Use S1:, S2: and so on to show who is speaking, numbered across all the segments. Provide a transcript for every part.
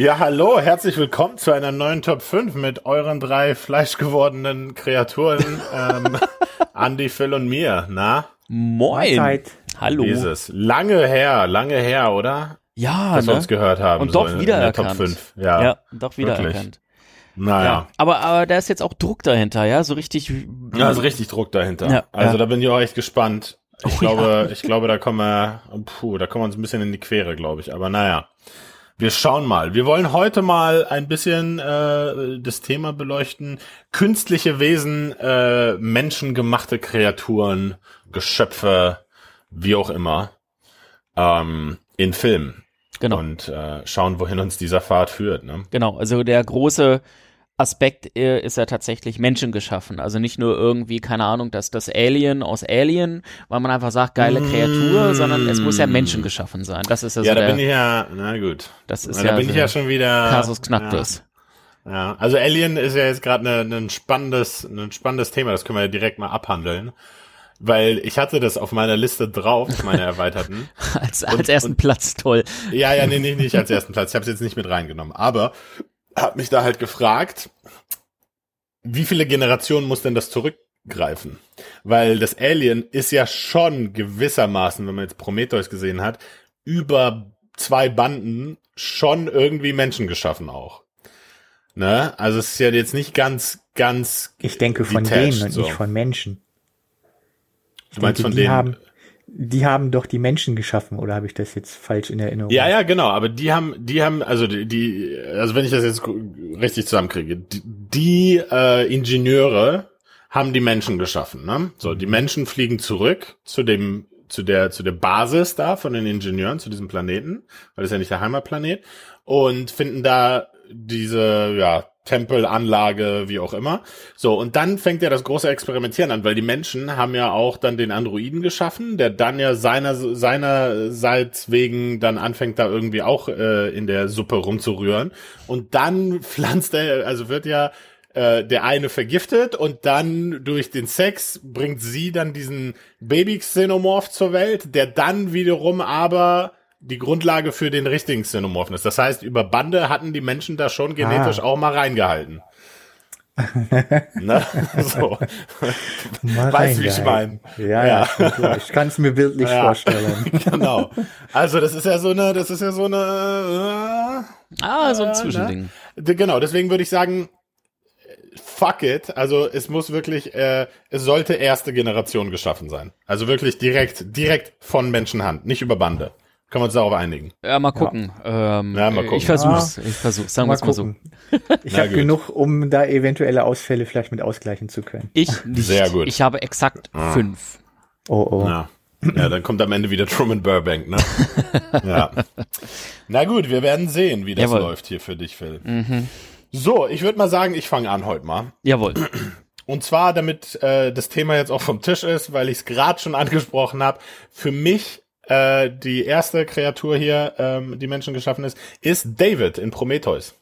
S1: Ja, hallo, herzlich willkommen zu einer neuen Top 5 mit euren drei fleischgewordenen Kreaturen, ähm, Andy, Phil und mir. Na?
S2: Moin.
S3: Mahlzeit.
S2: Hallo.
S1: Dieses. Lange her, lange her, oder?
S2: Ja,
S1: Dass wir
S2: ne?
S1: uns gehört haben.
S2: Und
S1: so
S2: doch
S1: in- in der
S2: wiedererkannt.
S1: Top 5. Ja.
S2: Ja, doch wiedererkannt.
S1: Naja.
S2: Ja. Aber, aber da ist jetzt auch Druck dahinter, ja, so richtig.
S1: Ja, also richtig Druck dahinter.
S2: Ja,
S1: also
S2: ja.
S1: da bin ich auch echt gespannt. Ich
S2: Oh,
S1: glaube, ich glaube, da kommen wir, puh, da kommen wir uns ein bisschen in die Quere, glaube ich. Aber naja, wir schauen mal. Wir wollen heute mal ein bisschen äh, das Thema beleuchten: künstliche Wesen, äh, menschengemachte Kreaturen, Geschöpfe, wie auch immer, ähm, in Filmen.
S2: Genau.
S1: Und äh, schauen, wohin uns dieser Pfad führt. Ne?
S2: Genau, also der große Aspekt äh, ist ja tatsächlich menschengeschaffen. Also nicht nur irgendwie, keine Ahnung, dass das Alien aus Alien, weil man einfach sagt, geile Kreatur,
S1: Mm.
S2: sondern es muss ja menschengeschaffen sein. Das ist also
S1: ja, da
S2: der
S1: bin ich ja, na gut.
S2: Das ist
S1: Na, da
S2: ja
S1: bin ich
S2: so
S1: ja schon wieder.
S2: Kasus Knacktus.
S1: Ja, ja. also Alien ist ja jetzt gerade ne, ein spannendes, ein spannendes Thema, das können wir ja direkt mal abhandeln. Weil ich hatte das auf meiner Liste drauf, meine erweiterten.
S2: Als, als ersten Platz, toll.
S1: Ja, ja, nee, nee, nicht als ersten Platz. Ich habe es jetzt nicht mit reingenommen. Aber habe mich da halt gefragt, wie viele Generationen muss denn das zurückgreifen? Weil das Alien ist ja schon gewissermaßen, wenn man jetzt Prometheus gesehen hat, über zwei Banden schon irgendwie Menschen geschaffen auch. Ne? Also es ist ja jetzt nicht ganz, ganz.
S3: Ich denke von denen und
S1: so.
S3: nicht von Menschen. Ich
S1: Du meinst
S3: denke,
S1: von
S3: die
S1: denen.
S3: haben, die haben doch die Menschen geschaffen, oder habe ich das jetzt falsch in Erinnerung?
S1: Ja, ja, genau, aber die haben, die haben, also die, die also wenn ich das jetzt richtig zusammenkriege, die, die äh, Ingenieure haben die Menschen geschaffen, ne? So, die Menschen fliegen zurück zu dem, zu der, zu der Basis da von den Ingenieuren, zu diesem Planeten, weil das ist ja nicht der Heimatplanet, und finden da diese, ja, Tempelanlage, wie auch immer. So, und dann fängt ja das große Experimentieren an, weil die Menschen haben ja auch dann den Androiden geschaffen, der dann ja seiner, seinerseits wegen dann anfängt da irgendwie auch äh, in der Suppe rumzurühren. Und dann pflanzt er, also wird ja äh, der eine vergiftet und dann durch den Sex bringt sie dann diesen Baby-Xenomorph zur Welt, der dann wiederum aber die Grundlage für den richtigen Xenomorphen ist. Das heißt, über Bande hatten die Menschen da schon genetisch
S3: Ah.
S1: auch mal reingehalten. ne? So.
S3: Mal
S1: Weißt du, wie ich
S3: reingehalten.
S1: mein?
S3: Ja,
S1: Ja.
S3: ja. Ich kann es mir bildlich
S1: Ja.
S3: vorstellen.
S1: genau. Also das ist ja so eine, das ist ja so eine.
S2: Ah, so ein
S1: Äh,
S2: Zwischending.
S1: Äh, genau. Deswegen würde ich sagen, fuck it. Also es muss wirklich, äh, es sollte erste Generation geschaffen sein. Also wirklich direkt, direkt von Menschenhand, nicht über Bande. Können wir uns darauf einigen?
S2: Ja, mal gucken. Ähm,
S1: Ja, mal gucken.
S2: Ich versuch's. Ich versuch's. Sagen wir
S3: Mal
S2: es mal so.
S3: gucken. Ich
S1: Na
S3: habe genug, um da eventuelle Ausfälle vielleicht mit ausgleichen zu können.
S2: Ich nicht.
S1: Sehr gut.
S2: Ich habe exakt
S1: Ah.
S2: fünf.
S3: Oh, oh.
S1: Ja. Ja, dann kommt am Ende wieder Truman Burbank, ne? ja. Na gut, wir werden sehen, wie das
S2: Jawohl.
S1: läuft hier für dich, Phil. So, ich würde mal sagen, ich fange an heute mal.
S2: Jawohl.
S1: Und zwar, damit äh, das Thema jetzt auch vom Tisch ist, weil ich es gerade schon angesprochen habe. Für mich äh, die erste Kreatur hier, ähm, die Menschen geschaffen ist, ist David in Prometheus.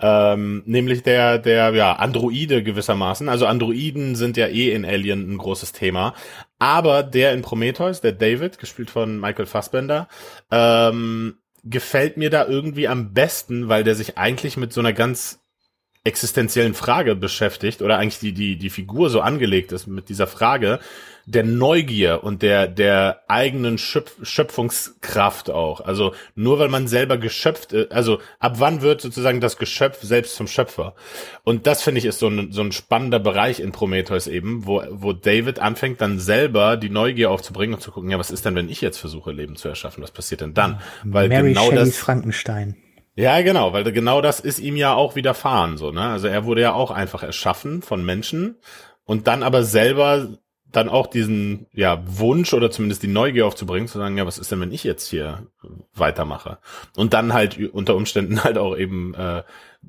S1: Ähm, nämlich der, der, ja, Androide gewissermaßen. Also Androiden sind ja eh in Alien ein großes Thema. Aber der in Prometheus, der David, gespielt von Michael Fassbender, ähm, gefällt mir da irgendwie am besten, weil der sich eigentlich mit so einer ganz existenziellen Frage beschäftigt oder eigentlich die, die, die Figur so angelegt ist mit dieser Frage der Neugier und der, der eigenen Schöpf Schöpfungskraft auch. Also nur weil man selber geschöpft, äh, also ab wann wird sozusagen das Geschöpf selbst zum Schöpfer? Und das finde ich ist so ein, so ein spannender Bereich in Prometheus eben, wo, wo David anfängt dann selber die Neugier aufzubringen und zu gucken, ja, was ist denn, wenn ich jetzt versuche, Leben zu erschaffen? Was passiert denn dann? Weil
S3: Mary
S1: genau
S3: Shelleys
S1: das,
S3: Frankenstein.
S1: ja, genau, weil genau das ist ihm ja auch widerfahren, so, ne? Also er wurde ja auch einfach erschaffen von Menschen und dann aber selber dann auch diesen, ja, Wunsch oder zumindest die Neugier aufzubringen, zu sagen, ja, was ist denn, wenn ich jetzt hier weitermache? Und dann halt unter Umständen halt auch eben äh,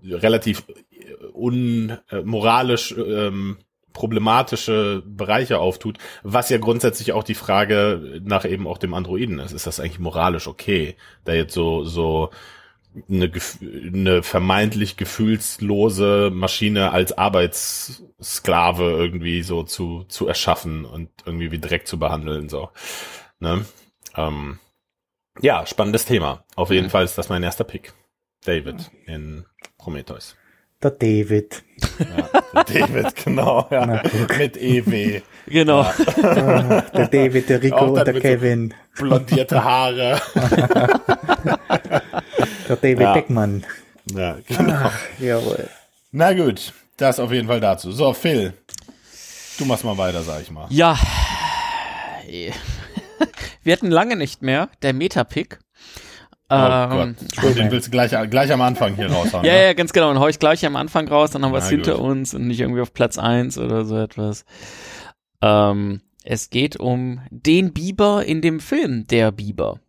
S1: relativ unmoralisch ähm, problematische Bereiche auftut, was ja grundsätzlich auch die Frage nach eben auch dem Androiden ist. Ist das eigentlich moralisch okay, da jetzt so, so eine, eine vermeintlich gefühlslose Maschine als Arbeitssklave irgendwie so zu, zu erschaffen und irgendwie wie Dreck zu behandeln, so. Ne? Ähm, ja, spannendes Thema. Auf jeden
S2: Mhm.
S1: Fall ist das mein erster Pick. David in Prometheus.
S3: Der David.
S1: Ja, David, genau, ja. Mit EW.
S2: Genau.
S3: Ah, der David, der Rico
S1: Auch
S3: und der
S1: mit so-
S3: Kevin.
S1: Blondierte Haare.
S3: Der David
S1: Ja.
S3: Beckmann.
S1: Ja, genau.
S3: Jawohl.
S1: Na gut, das auf jeden Fall dazu. So, Phil, du machst mal weiter, sag ich mal.
S2: Ja. Wir hatten lange nicht mehr der Metapick.
S1: Oh
S2: Ähm,
S1: Gott, den willst du gleich, gleich am Anfang hier raushauen.
S2: Ja,
S1: ne?
S2: ja, ganz genau. Und hau ich gleich am Anfang raus, dann haben wir es hinter
S1: gut.
S2: uns und nicht irgendwie auf Platz eins oder so etwas. Ähm, es geht um den Biber in dem Film Der Biber.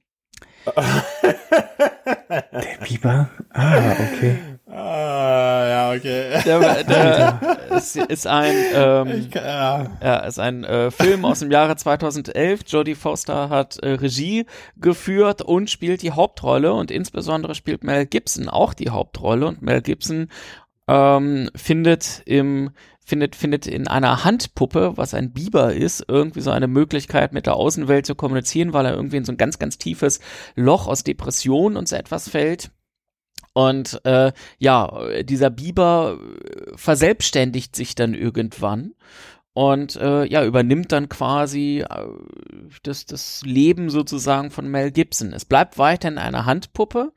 S3: Der Biber? Ah, okay.
S1: Ah, ja, okay.
S2: Der, der es ist ein ähm,
S1: kann- ja.
S2: Ja, ist ein äh, Film aus dem Jahre 2011. Jodie Foster hat äh, Regie geführt und spielt die Hauptrolle und insbesondere spielt Mel Gibson auch die Hauptrolle und Mel Gibson ähm, findet im findet findet in einer Handpuppe, was ein Biber ist, irgendwie so eine Möglichkeit mit der Außenwelt zu kommunizieren, weil er irgendwie in so ein ganz ganz tiefes Loch aus Depression und so etwas fällt. Und äh, ja, dieser Biber äh, verselbstständigt sich dann irgendwann und äh, ja, übernimmt dann quasi äh, das, das Leben sozusagen von Mel Gibson. Es bleibt weiterhin eine Handpuppe,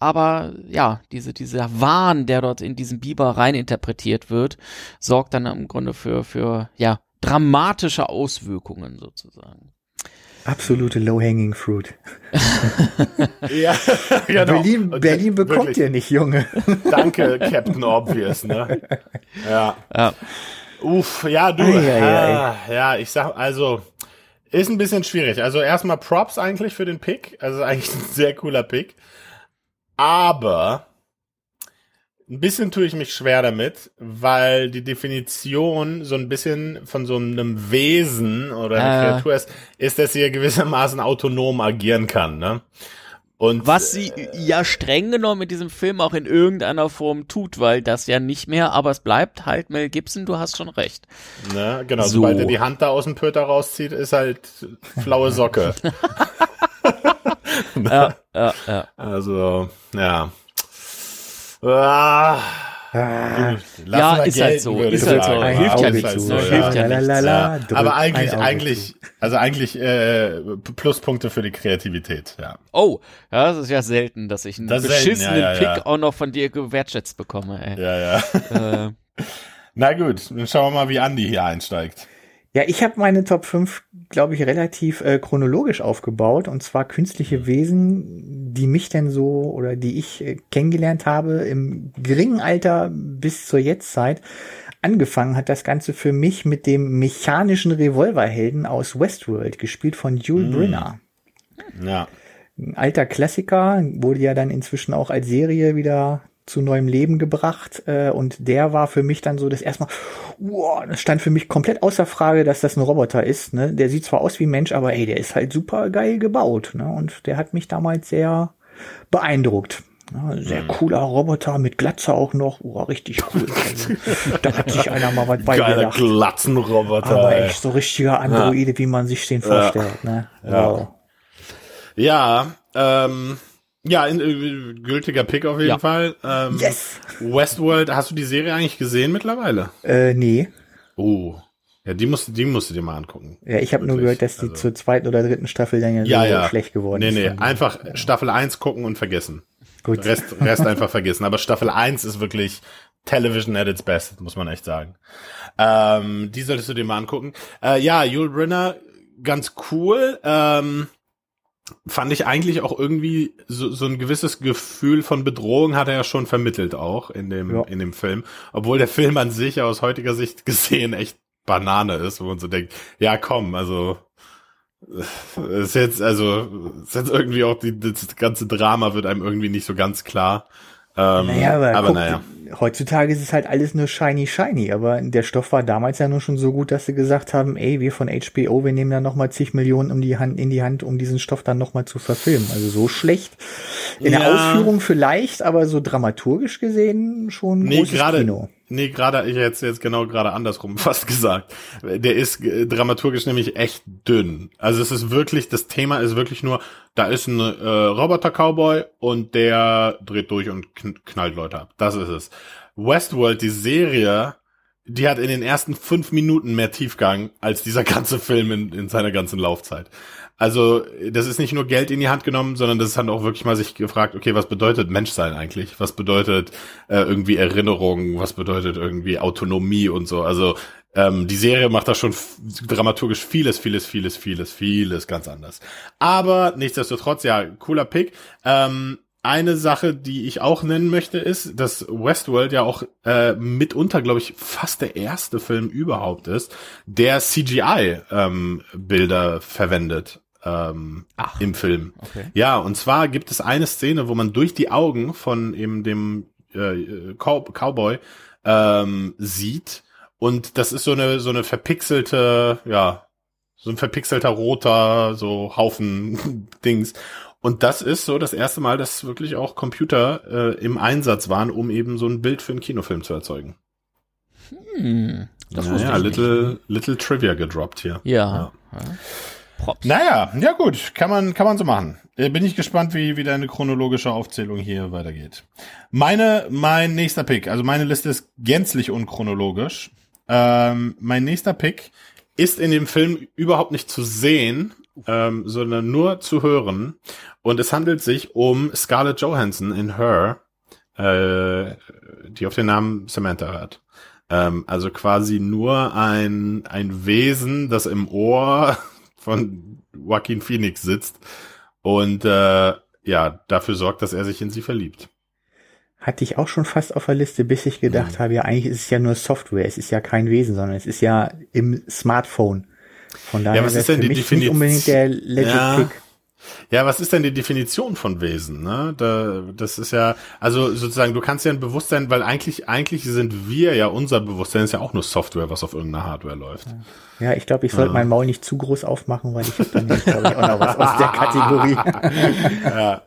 S2: aber ja, diese, dieser Wahn, der dort in diesen Biber reininterpretiert wird, sorgt dann im Grunde für, für ja, dramatische Auswirkungen sozusagen.
S3: Absolute low-hanging fruit.
S1: ja, genau.
S3: Berlin, Berlin bekommt
S1: wirklich,
S3: ihr nicht, Junge.
S1: Danke, Captain Obvious, ne? Ja.
S2: Ja.
S1: Uff, ja, du.
S3: Ei, ei, ei.
S1: ah, ja, ich sag, also, ist ein bisschen schwierig. Also erstmal Props eigentlich für den Pick. Also eigentlich ein sehr cooler Pick. Aber ein bisschen tue ich mich schwer damit, weil die Definition so ein bisschen von so einem Wesen oder einer
S2: Äh.
S1: Kreatur ist, ist, dass sie ja gewissermaßen autonom agieren kann, ne? Und
S2: Was sie ja streng genommen in diesem Film auch in irgendeiner Form tut, weil das ja nicht mehr, aber es bleibt halt Mel Gibson, du hast schon recht.
S1: Ne, genau,
S2: So.
S1: sobald er die Hand da aus dem Pöter rauszieht, ist halt flaue Socke.
S2: Ja, ja, ja.
S1: Also, ja. Ah,
S3: Ah,
S2: Ja, ist halt
S1: gelten,
S2: so,
S1: würde
S2: ist halt so. hilft ja nichts,
S3: zu.
S2: ne? Hilft ja nichts.
S3: Lalalala,
S1: Ja. Aber eigentlich, eigentlich, also eigentlich äh, Pluspunkte für die Kreativität, ja.
S2: Oh, ja, das ist ja selten, dass ich einen
S1: Das selten,
S2: beschissenen
S1: ja, ja, ja.
S2: Pick auch noch von dir gewertschätzt bekomme, ey.
S1: Ja, ja.
S2: Äh,
S1: Na gut, dann schauen wir mal, wie Andi hier einsteigt.
S3: Ja, ich habe meine Top 5, glaube ich, relativ äh, chronologisch aufgebaut. Und zwar künstliche Wesen, die mich denn so oder die ich äh, kennengelernt habe im geringen Alter bis zur Jetztzeit. Angefangen hat das Ganze für mich mit dem mechanischen Revolverhelden aus Westworld, gespielt von Yul
S1: Mm.
S3: Brynner.
S1: Ja.
S3: Ein alter Klassiker, wurde ja dann inzwischen auch als Serie wieder zu neuem Leben gebracht. Äh, und der war für mich dann so das erstmal, wow, das stand für mich komplett außer Frage, dass das ein Roboter ist. Ne? Der sieht zwar aus wie ein Mensch, aber ey, der ist halt super geil gebaut. Ne? Und der hat mich damals sehr beeindruckt. Ja, sehr cooler Roboter mit Glatze auch noch. Oh, richtig cool. Also, da hat sich einer mal was
S1: Geiler
S3: beigedacht.
S1: Glatzenroboter.
S3: Aber echt so richtiger Androide, wie man sich den vorstellt. Ne?
S1: Ja.
S3: Wow.
S1: Ja, ähm, ja, in, äh, gültiger Pick auf jeden
S2: Ja.
S1: Fall. Ähm,
S3: Yes!
S1: Westworld, hast du die Serie eigentlich gesehen mittlerweile?
S3: Äh, nee.
S1: Oh. Ja, die musst, die musst du dir mal angucken.
S3: Ja, ich habe nur gehört, dass die
S1: also-
S3: zur zweiten oder dritten Staffel dann ja,
S1: Ja,
S3: so
S1: ja.
S3: schlecht geworden
S1: Nee,
S3: ist.
S1: nee,
S3: von-
S1: einfach Staffel 1 gucken und vergessen.
S3: Gut.
S1: Rest, Rest einfach vergessen. Aber Staffel 1 ist wirklich Television at its best, muss man echt sagen. Ähm, die solltest du dir mal angucken. Äh, ja, Yul Brynner, ganz cool. Ähm, fand ich eigentlich auch irgendwie so, so ein gewisses Gefühl von Bedrohung hat er ja schon vermittelt auch in dem,
S3: Ja.
S1: in dem Film. Obwohl der Film an sich aus heutiger Sicht gesehen echt Banane ist, wo man so denkt, ja komm, also ist jetzt, also, ist jetzt irgendwie auch die, das ganze Drama wird einem irgendwie nicht so ganz klar. Ähm,
S3: Naja, aber,
S1: aber
S3: guck,
S1: naja.
S3: Heutzutage ist es halt alles nur shiny, shiny. Aber der Stoff war damals ja nur schon so gut, dass sie gesagt haben, ey, wir von HBO, wir nehmen da nochmal zig Millionen um die Hand, in die Hand, um diesen Stoff dann nochmal zu verfilmen. Also so schlecht. In der
S1: Ja.
S3: Ausführung vielleicht, aber so dramaturgisch gesehen schon
S1: Nee,
S3: großes
S1: gerade,
S3: Kino.
S1: Nee, gerade, ich hätte jetzt genau gerade andersrum fast gesagt. Der ist äh, dramaturgisch nämlich echt dünn. Also es ist wirklich, das Thema ist wirklich nur, da ist ein äh, Roboter-Cowboy und der dreht durch und kn knallt Leute ab. Das ist es. Westworld, die Serie, die hat in den ersten fünf Minuten mehr Tiefgang als dieser ganze Film in, in seiner ganzen Laufzeit. Also, das ist nicht nur Geld in die Hand genommen, sondern das hat auch wirklich mal sich gefragt, okay, was bedeutet Menschsein eigentlich? Was bedeutet äh, irgendwie Erinnerung? Was bedeutet irgendwie Autonomie und so? Also, ähm, die Serie macht da schon dramaturgisch vieles, vieles, vieles, vieles, vieles ganz anders. Aber nichtsdestotrotz, ja, cooler Pick. Ähm, eine Sache, die ich auch nennen möchte, ist, dass Westworld ja auch äh, mitunter, glaube ich, fast der erste Film überhaupt ist, der CGI-Bilder ähm, verwendet ähm,
S2: Ach,
S1: im Film.
S2: okay.
S1: Ja, und zwar gibt es eine Szene, wo man durch die Augen von eben dem äh, Cow Cowboy ähm, sieht und das ist so eine so eine verpixelte, ja, so ein verpixelter roter so Haufen Dings. Und das ist so das erste Mal, dass wirklich auch Computer äh, im Einsatz waren, um eben so ein Bild für einen Kinofilm zu erzeugen.
S2: Hm, das
S1: naja, little,
S2: nicht.
S1: little Trivia gedroppt hier.
S2: Ja. ja. Props.
S1: Naja, ja gut, kann man, kann man so machen. Äh, Bin ich gespannt, wie, wie deine chronologische Aufzählung hier weitergeht. Meine, mein nächster Pick, also meine Liste ist gänzlich unchronologisch. Ähm, mein nächster Pick ist in dem Film überhaupt nicht zu sehen, ähm, sondern nur zu hören. Und es handelt sich um Scarlett Johansson in Her, äh, die auf den Namen Samantha hört. Ähm, also quasi nur ein, ein Wesen, das im Ohr von Joaquin Phoenix sitzt und äh, ja, dafür sorgt, dass er sich in sie verliebt.
S3: Hatte ich auch schon fast auf der Liste, bis ich gedacht
S1: Mhm.
S3: habe, ja, eigentlich ist es ja nur Software, es ist ja kein Wesen, sondern es ist ja im Smartphone. Von daher
S1: was
S3: wäre
S1: ist denn
S3: für
S1: die
S3: mich
S1: Definition-
S3: nicht unbedingt der Legit
S1: Ja.
S3: Pick.
S1: Ja, was ist denn die Definition von Wesen? Ne? Da, das ist ja, also sozusagen, du kannst ja ein Bewusstsein, weil eigentlich, eigentlich sind wir ja, unser Bewusstsein ist ja auch nur Software, was auf irgendeiner Hardware läuft.
S3: Ja, ich glaube, ich sollte
S1: Ja.
S3: mein Maul nicht zu groß aufmachen, weil ich dann glaube ich, auch noch was aus der Kategorie.
S1: ja.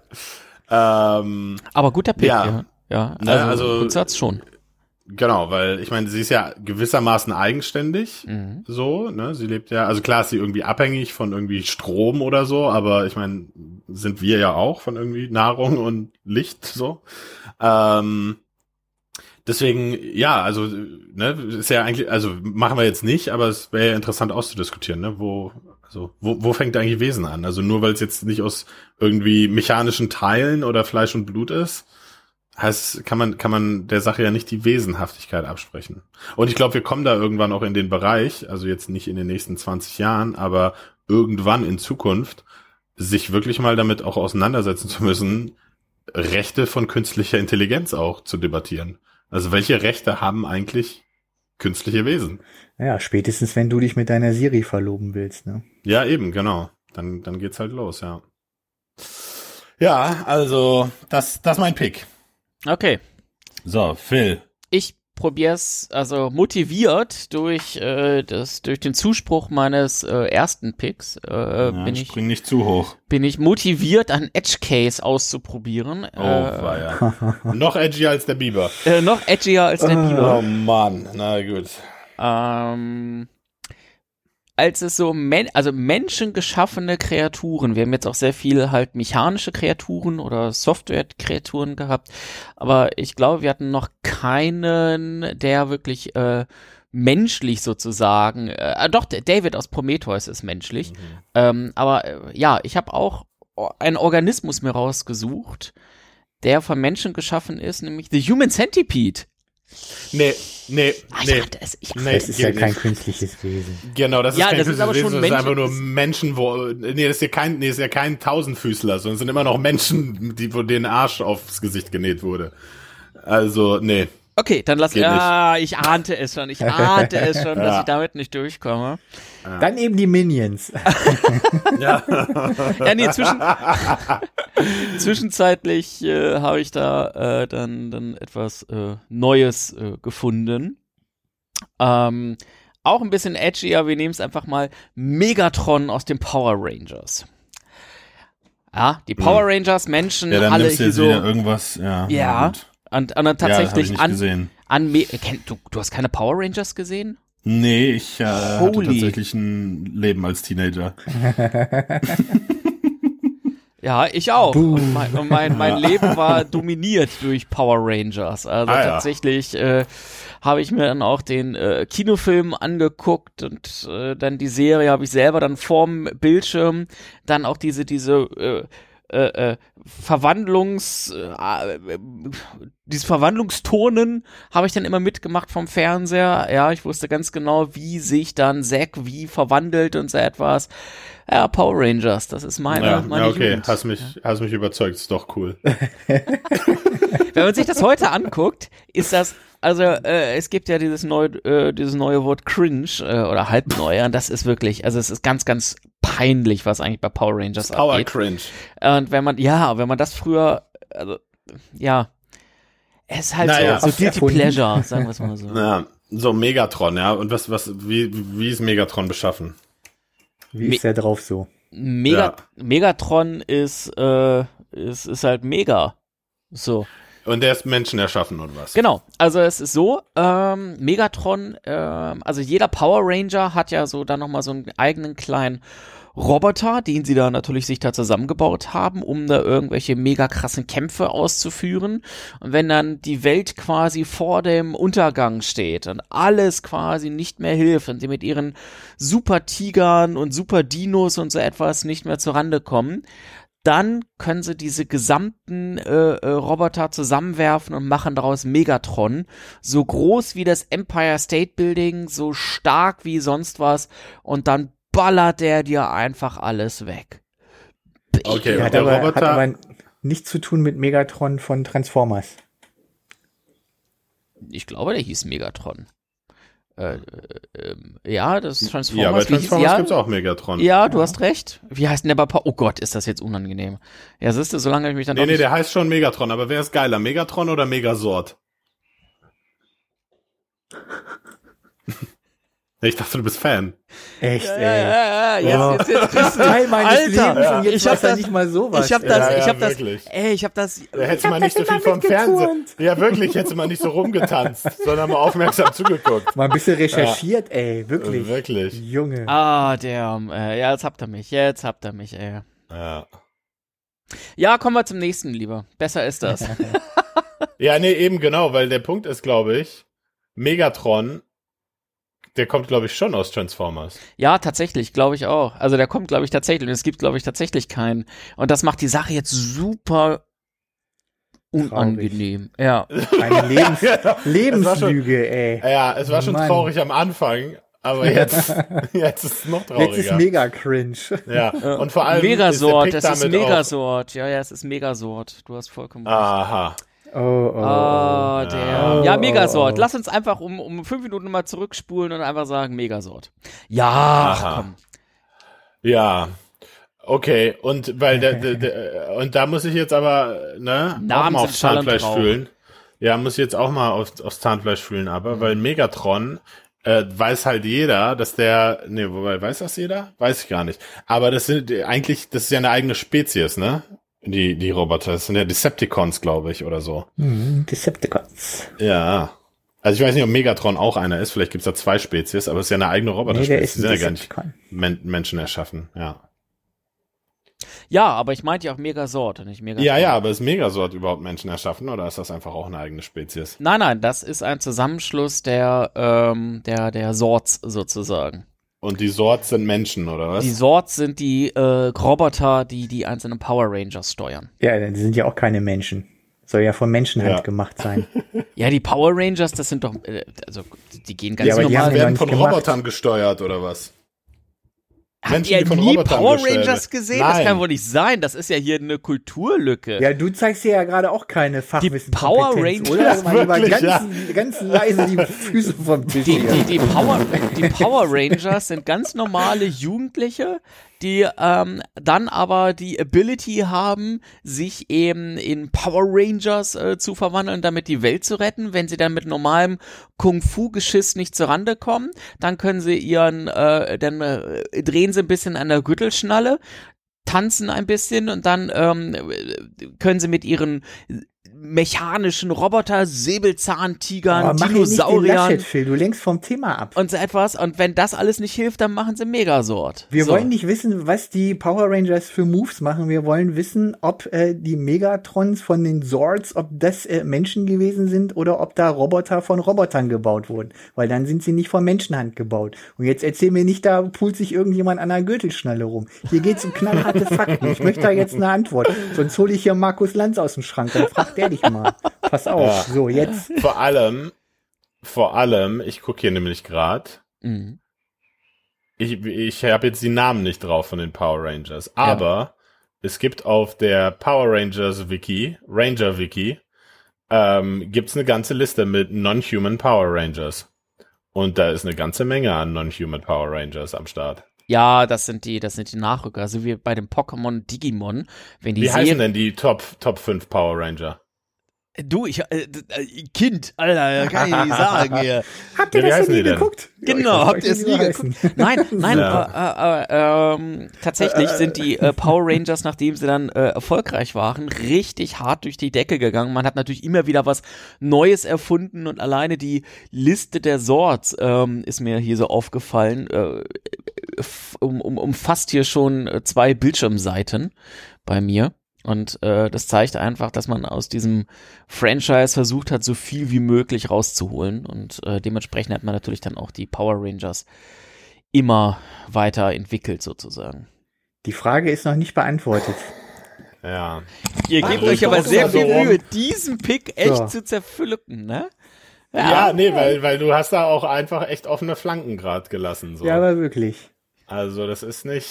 S1: Ähm,
S2: Aber guter Pick,
S1: Ja.
S2: ja. Ja, also,
S1: also-
S2: Grundsatz schon.
S1: Genau, weil ich meine, sie ist ja gewissermaßen eigenständig.
S2: Mhm.
S1: so, ne? Sie lebt ja, also klar ist sie irgendwie abhängig von irgendwie Strom oder so, aber ich meine, sind wir ja auch von irgendwie Nahrung und Licht so. Ähm, deswegen, ja, also, ne, ist ja eigentlich, also machen wir jetzt nicht, aber es wäre ja interessant auszudiskutieren, ne? Wo, also, wo, wo fängt eigentlich Wesen an? Also nur weil es jetzt nicht aus irgendwie mechanischen Teilen oder Fleisch und Blut ist, heißt, kann man, kann man der Sache ja nicht die Wesenhaftigkeit absprechen. Und ich glaube, wir kommen da irgendwann auch in den Bereich, also jetzt nicht in den nächsten 20 Jahren, aber irgendwann in Zukunft, sich wirklich mal damit auch auseinandersetzen zu müssen, Rechte von künstlicher Intelligenz auch zu debattieren. Also welche Rechte haben eigentlich künstliche Wesen?
S3: Ja, spätestens wenn du dich mit deiner Siri verloben willst, ne?
S1: Ja, eben, genau. Dann, dann geht's halt los, ja. Ja, also, das, das ist mein Pick.
S2: Okay.
S1: So, Phil.
S2: Ich probier's, also motiviert durch äh, das, durch den Zuspruch meines äh, ersten Picks, äh,
S1: Ja,
S2: bin ich
S1: spring nicht zu hoch.
S2: bin ich motiviert, ein Edge Case auszuprobieren.
S1: Oh,
S2: äh,
S1: war ja. Noch edgier als der Biber.
S2: äh, noch edgier als der Biber.
S1: Oh Mann, na gut.
S2: Ähm, als es so men also menschengeschaffene Kreaturen, wir haben jetzt auch sehr viel halt mechanische Kreaturen oder Software-Kreaturen gehabt, aber ich glaube, wir hatten noch keinen, der wirklich äh, menschlich sozusagen, äh, doch, David aus Prometheus ist menschlich, ähm, aber äh, ja, ich habe auch einen Organismus mir rausgesucht, der von Menschen geschaffen ist, nämlich The Human Centipede.
S1: Nee, nee,
S2: Ah, ich
S1: nee.
S2: es,
S1: Nee,
S3: Das ist ja kein
S1: nicht.
S3: künstliches Wesen.
S1: Genau, das ist
S2: Ja,
S1: kein
S2: das ist aber
S1: künstliches
S2: schon
S1: Wesen, das ist einfach nur
S2: Menschen-
S1: wo, nee, das ist ja kein, nee, das ist ja kein Tausendfüßler, sondern es sind immer noch Menschen, die, wo denen Arsch aufs Gesicht genäht wurde. Also, nee.
S2: Okay, dann lass ja, ich ahnte es schon, ich ahnte es schon, dass
S1: Ja.
S2: ich damit nicht durchkomme.
S3: Dann eben die Minions.
S1: Ja.
S2: Ja, nee, zwischen, zwischenzeitlich äh, habe ich da äh, dann, dann etwas äh, Neues äh, gefunden. Ähm, auch ein bisschen edgier, wir nehmen es einfach mal Megatron aus den Power Rangers. Ja, die Power Rangers, Menschen,
S1: ja, dann
S2: alle
S1: nimmst du
S2: hier
S1: jetzt
S2: so
S1: wieder irgendwas, ja.
S2: Ja,
S1: gut.
S2: und, und dann
S1: Ja, hab ich
S2: tatsächlich
S1: nicht
S2: an,
S1: gesehen.
S2: an Me du, du hast keine Power Rangers gesehen?
S1: Nee, ich äh, hatte tatsächlich ein Leben als Teenager.
S2: Ja, ich auch. Und mein, und mein, mein Leben war dominiert durch Power Rangers. Also
S1: Ah, ja.
S2: tatsächlich äh, habe ich mir dann auch den äh, Kinofilm angeguckt und äh, dann die Serie habe ich selber dann vorm Bildschirm dann auch diese diese äh, äh, äh, Verwandlungs äh, äh, dieses Verwandlungsturnen habe ich dann immer mitgemacht vom Fernseher. Ja, ich wusste ganz genau, wie sich dann Zack wie verwandelt und so etwas. Ja, Power Rangers, das ist meine,
S1: ja,
S2: meine
S1: ja, okay,
S2: Jugend.
S1: hast mich, hast mich überzeugt, ist doch cool.
S2: Wenn man sich das heute anguckt, ist das, also äh, es gibt ja dieses neue, äh, dieses neue Wort cringe äh, oder halb neu, und das ist wirklich, also es ist ganz, ganz peinlich, was eigentlich bei Power Rangers
S1: Power
S2: abgeht.
S1: Cringe.
S2: Und wenn man, ja, wenn man das früher, also, ja, es ist halt
S1: Naja.
S2: so, so guilty pleasure, sagen wir es mal so.
S1: Ja, so Megatron, ja. Und was, was, wie, wie ist Megatron beschaffen?
S3: Wie
S2: Me-
S3: ist der drauf so?
S2: Mega,
S1: Ja.
S2: Megatron ist, äh, ist, ist halt mega. So.
S1: Und der ist Menschen erschaffen oder was?
S2: Genau, also es ist so, ähm, Megatron, ähm, also jeder Power Ranger hat ja so dann nochmal so einen eigenen kleinen Roboter, den sie da natürlich sich da zusammengebaut haben, um da irgendwelche mega krassen Kämpfe auszuführen. Und wenn dann die Welt quasi vor dem Untergang steht und alles quasi nicht mehr hilft und die mit ihren Super Tigern und Super Dinos und so etwas nicht mehr zurande kommen, dann können sie diese gesamten äh, äh, Roboter zusammenwerfen und machen daraus Megatron. So groß wie das Empire State Building, so stark wie sonst was. Und dann ballert der dir einfach alles weg.
S1: Okay,
S3: Der
S1: und
S3: hat
S1: der
S3: aber,
S1: Roboter.
S3: hat aber nichts zu tun mit Megatron von Transformers.
S2: Ich glaube, der hieß Megatron. Äh, äh, ähm, ja, das Transformers.
S1: ja, bei Transformers
S2: ja,
S1: gibt's auch Megatron.
S2: Ja, du hast recht. Wie heißt denn der bei Pa- Oh Gott, ist das jetzt unangenehm. Ja, siehst du, solange ich mich dann
S1: Nee, nee, der heißt schon Megatron, aber wer ist geiler, Megatron oder Megasort? Ich dachte, du bist Fan.
S3: Echt,
S2: Ja,
S3: ey.
S2: ja, ja, jetzt,
S3: Oh.
S2: jetzt, jetzt,
S3: Das ist Teil meines
S2: Alter,
S3: Lebens und jetzt
S2: ich hab das-
S3: nicht mal sowas.
S2: ich hab das,
S1: Ja,
S2: ich
S1: ja,
S2: hab das,
S1: wirklich.
S2: ey, ich hab das,
S1: Da hättest du mal
S3: hab
S1: nicht so
S3: das
S1: viel vom Fernsehen. Ja, wirklich, hättest du mal nicht so rumgetanzt, sondern mal aufmerksam zugeguckt.
S3: Mal ein bisschen recherchiert, ey. Wirklich.
S1: Wirklich.
S3: Junge.
S2: ah, der, äh, ja, jetzt habt ihr mich, jetzt habt ihr mich, ey.
S1: Ja.
S2: Ja, kommen wir zum nächsten, lieber. Besser ist das.
S1: ja, nee, eben genau, weil der Punkt ist, glaube ich, Megatron, der kommt, glaube ich, schon aus Transformers.
S2: ja, tatsächlich, glaube ich auch. Also der kommt, glaube ich, tatsächlich. Und es gibt, glaube ich, tatsächlich keinen. Und das macht die Sache jetzt super unangenehm. Ja.
S3: Eine Lebens
S1: Ja, Es war schon-
S3: Lebenslüge, ey.
S1: Ja, es war schon
S3: Mann.
S1: traurig am Anfang, aber jetzt, jetzt ist es noch
S3: Jetzt
S1: trauriger.
S3: ist mega cringe.
S1: ja, und vor allem
S2: Megasort,
S1: ist
S2: es
S1: der
S2: ist Megasort. Ja, ja, es ist Megasort. Du hast vollkommen
S1: Auch,
S2: recht.
S1: aha.
S3: Oh, oh, oh.
S2: Ah, der.
S1: Ja.
S2: Ja,
S3: Oh,
S2: Megasort.
S3: oh, oh.
S2: Lass uns einfach um, um fünf Minuten mal zurückspulen und einfach sagen Megasort. Ja,
S1: Aha.
S2: ach, komm.
S1: Ja. Okay, und weil der, der, der und da muss ich jetzt aber ne auch
S2: Namen
S1: mal aufs Zahnfleisch fühlen. Ja, muss ich jetzt auch mal aufs, aufs Zahnfleisch fühlen, aber weil Megatron äh, weiß halt jeder, dass der nee, wobei weiß das jeder? Weiß ich gar nicht. Aber das sind eigentlich das ist ja eine eigene Spezies, ne? Die die Roboter, das sind ja Decepticons, glaube ich, oder so.
S3: Hm, Decepticons.
S1: Ja. Also ich weiß nicht, ob Megatron auch einer ist, vielleicht gibt's da zwei Spezies, aber es ist ja eine eigene
S3: Nee, der
S1: Roboterspezies,
S3: ist
S1: die
S3: ein
S1: sind ja gar nicht
S3: Decepticon.
S1: Men Menschen erschaffen, ja.
S2: Ja, aber ich meinte ja auch Megasort und nicht Megatron.
S1: Ja, ja, aber ist Megasort überhaupt Menschen erschaffen oder ist das einfach auch eine eigene Spezies?
S2: Nein, nein, das ist ein Zusammenschluss der, ähm, der, der Sorts sozusagen.
S1: Und die Sorts sind Menschen, oder was?
S2: Die Sorts sind die äh, Roboter, die die einzelnen Power Rangers steuern.
S3: Ja, die sind ja auch keine Menschen. Soll ja von Menschenhand
S1: Ja.
S3: gemacht sein.
S2: Ja, die Power Rangers, das sind doch, äh, also die gehen ganz
S3: Ja, aber die
S2: normal.
S3: ja
S1: werden von
S3: gemacht.
S1: Robotern gesteuert, oder was?
S2: Habt ihr
S1: die von
S2: nie
S1: Robotern
S2: Power Rangers gesehen? Das
S1: Nein.
S2: kann wohl nicht sein. Das ist ja hier eine Kulturlücke.
S3: Ja, du zeigst dir ja gerade auch keine Fachwissen.
S2: Power
S3: Kompetenz,
S2: Rangers-
S3: Oder? Also mal
S1: Wirklich,
S3: ganz, ganz leise die Füße vom Tisch.
S2: Die,
S3: hier.
S2: die, die, Power, die Power Rangers sind ganz normale Jugendliche, die ähm, dann aber die Ability haben, sich eben in Power Rangers äh, zu verwandeln, damit die Welt zu retten. Wenn sie dann mit normalem Kung-Fu-Geschiss nicht zurande kommen, dann können sie ihren, äh, dann äh, drehen sie ein bisschen an der Gürtelschnalle, tanzen ein bisschen und dann ähm, können sie mit ihren mechanischen Roboter, Säbelzahntigern,
S3: nicht den
S2: Dinosauriern
S3: Laschet-Phil, du lenkst vom Thema ab.
S2: und so etwas. Und wenn das alles nicht hilft, dann machen sie Megasort.
S3: Wir
S2: so.
S3: wollen nicht wissen, was die Power Rangers für Moves machen. Wir wollen wissen, ob äh, die Megatrons von den Zords, ob das äh, Menschen gewesen sind oder ob da Roboter von Robotern gebaut wurden. Weil dann sind sie nicht von Menschenhand gebaut. Und jetzt erzähl mir nicht, da pult sich irgendjemand an der Gürtelschnalle rum. Hier geht's um knallharte Fakten. Ich möchte da jetzt eine Antwort. Sonst hole ich hier Markus Lanz aus dem Schrank. Dann fragt der dich mal. Pass auf. So, jetzt.
S1: Vor allem, vor allem, ich gucke hier nämlich gerade,
S2: Mhm.
S1: ich, ich habe jetzt die Namen nicht drauf von den Power Rangers, aber es gibt auf der Power Rangers Wiki, Ranger Wiki, ähm, gibt's eine ganze Liste mit Non-Human Power Rangers. Und da ist eine ganze Menge an Non-Human Power Rangers am Start.
S2: Ja, das sind die, das sind die Nachrücker. Also wie bei dem Pokémon Digimon, wenn die
S1: Wie heißen denn die Top, Top 5 Power Ranger?
S2: Du, ich, äh, äh, Kind, Alter, kann ich nicht sagen hier.
S3: Habt ihr
S1: Ja,
S3: das denn nie geguckt?
S2: Genau,
S3: weiß
S2: habt ihr es nie geguckt? Nein, nein,
S1: Ja.
S2: äh, äh, äh, ähm, tatsächlich sind die äh, Power Rangers, nachdem sie dann äh, erfolgreich waren, richtig hart durch die Decke gegangen. Man hat natürlich immer wieder was Neues erfunden und alleine die Liste der Sorts ähm, ist mir hier so aufgefallen, äh, um, um, umfasst hier schon äh, zwei Bildschirmseiten bei mir. Und äh, das zeigt einfach, dass man aus diesem Franchise versucht hat, so viel wie möglich rauszuholen. Und äh, dementsprechend hat man natürlich dann auch die Power Rangers immer weiter entwickelt, sozusagen.
S3: Die Frage ist noch nicht beantwortet.
S1: Ja.
S2: Ihr
S3: Ach,
S2: gebt euch aber sehr viel
S3: rum.
S2: Mühe, diesen Pick echt
S3: So.
S2: zu zerpflücken, ne?
S1: Ja, nee, weil, weil du hast da auch einfach echt offene Flanken gerade gelassen. So.
S3: Ja, aber wirklich.
S1: Also das ist nicht,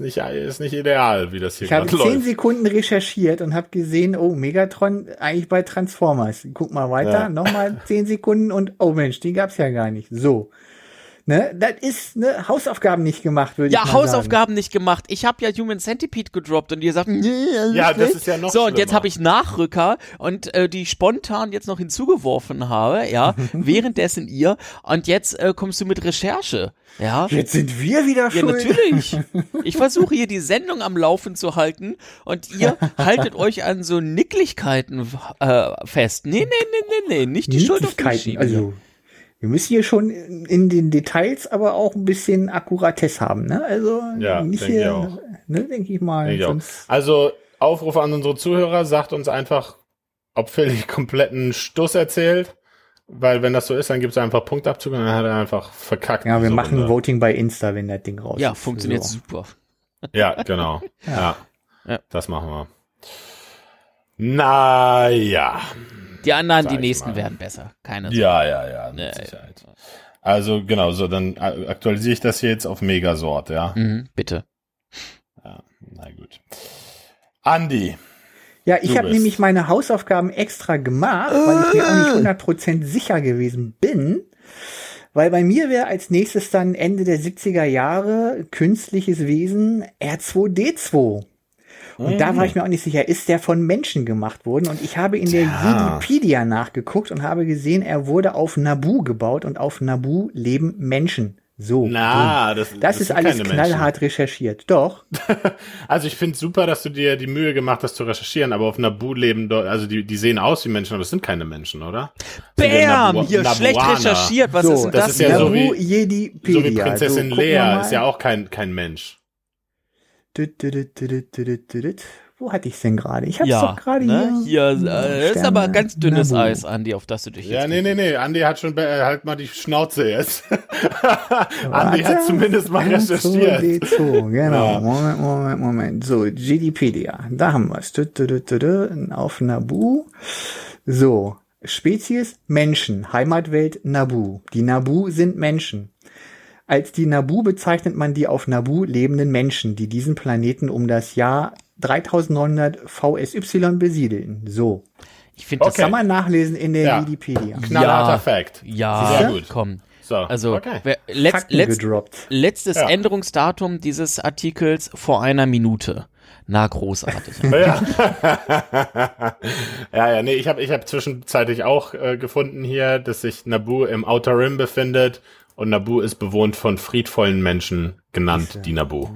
S1: ist nicht, ist nicht ideal, wie das hier
S3: Ich habe
S1: gerade
S3: zehn
S1: läuft.
S3: Sekunden recherchiert und habe gesehen, oh, Megatron eigentlich bei Transformers. Guck mal weiter,
S1: Ja.
S3: nochmal zehn Sekunden und oh Mensch, die gab's ja gar nicht. So. Ne, das ist ne Hausaufgaben nicht gemacht, würde
S2: Ja,
S3: ich sagen.
S2: Hausaufgaben nicht gemacht. Ich habe ja Human Centipede gedroppt und ihr sagt, nee,
S1: Ja, das ist ja noch
S2: So, und jetzt habe ich Nachrücker und äh, die ich spontan jetzt noch hinzugeworfen habe, ja, währenddessen ihr und jetzt äh, kommst du mit Recherche, ja.
S3: Jetzt sind wir wieder
S2: Ja,
S3: schuld.
S2: natürlich. Ich versuche hier die Sendung am Laufen zu halten und ihr haltet euch an so Nicklichkeiten äh, fest. Nee, nee, nee, nee, nee, nicht die Schuld auf mich schieben.
S3: Also, wir müssen hier schon in den Details aber auch ein bisschen Akkuratesse haben, ne? Also,
S1: Ja,
S3: nicht
S1: denke ich
S3: hier,
S1: auch.
S3: ne, denke ich mal.
S1: Denke ich Also Aufruf an unsere Zuhörer, sagt uns einfach, ob Phil den kompletten Stuss erzählt. Weil wenn das so ist, dann gibt es einfach Punktabzug und dann hat er einfach verkackt.
S3: Ja, wir
S1: diese
S3: machen
S1: Runde.
S3: Voting bei Insta, wenn das Ding raus
S2: ja,
S3: ist.
S2: funktioniert
S3: So.
S2: super.
S1: Ja, genau. ja.
S2: Ja.
S1: Das machen wir. Naja.
S2: Die anderen, die nächsten
S1: mal.
S2: werden besser. Keine Sorge.
S1: Ja, ja, ja, mit
S2: Ja, ja.
S1: Sicherheit. Also genau, so dann äh, aktualisiere ich das hier jetzt auf Megasort, ja.
S2: Mhm, bitte.
S1: ja na gut. Andi.
S3: Ja, ich habe nämlich meine Hausaufgaben extra gemacht, weil ich mir auch nicht 100% sicher gewesen bin. Weil bei mir wäre als nächstes dann Ende der 70er Jahre künstliches Wesen R2D2. Und da war ich mir auch nicht sicher, ist der von Menschen gemacht worden? Und ich habe in der
S1: Tja.
S3: Wikipedia nachgeguckt und habe gesehen, er wurde auf Nabu gebaut und auf Nabu leben Menschen. So.
S1: Na, das,
S3: das, ist
S1: sind
S3: alles knallhart recherchiert. Doch.
S1: Menschen. Also ich finde super, dass du dir die Mühe gemacht hast zu recherchieren, aber auf Nabu leben dort, also die, die sehen aus wie Menschen, aber es sind keine Menschen, oder? Ja
S2: Bam!
S1: Nabu-
S2: Hier schlecht recherchiert. Was
S3: so,
S2: ist denn
S1: das
S2: das?
S1: ist ja so
S3: Nabu
S1: wie-
S3: Jedipedia.
S1: So wie Prinzessin
S3: So,
S1: Lea ist ja auch kein, kein Mensch.
S3: Wo hatte ich denn gerade? Ich hab's
S2: ja,
S3: doch gerade
S2: ne?
S3: hier.
S2: hier. äh, ist aber ganz dünnes
S3: Nabu.
S2: Eis, Andi, auf das du dich
S1: Ja,
S2: jetzt
S1: nee, nee, nee. Andi hat schon, äh, halt mal die Schnauze jetzt. Andi hat zumindest mal recherchiert.
S3: R2D2, genau.
S1: Ja.
S3: Moment, Moment, Moment. So, GDpedia. Da haben wir's. Auf Nabu. So. Spezies Menschen. Heimatwelt Nabu. Die Nabu sind Menschen. Als die Nabu bezeichnet man die auf Nabu lebenden Menschen, die diesen Planeten um das Jahr 3900 VSY besiedeln. So.
S2: Ich finde das
S1: Okay.
S3: Kann man nachlesen in der
S1: Ja.
S3: Wikipedia.
S1: Knallharter
S2: Ja.
S1: Fact.
S2: Ja,
S1: Sehr gut.
S2: komm.
S1: So,
S2: Also,
S1: okay.
S2: letzt,
S3: gedroppt.
S2: letztes
S1: Ja.
S2: Änderungsdatum dieses Artikels vor einer Minute. Na, großartig.
S1: Ja. ja, ja, nee, ich habe ich hab zwischenzeitlich auch äh, gefunden hier, dass sich Nabu im Outer Rim befindet und Nabu ist bewohnt von friedvollen Menschen, genannt die Nabu.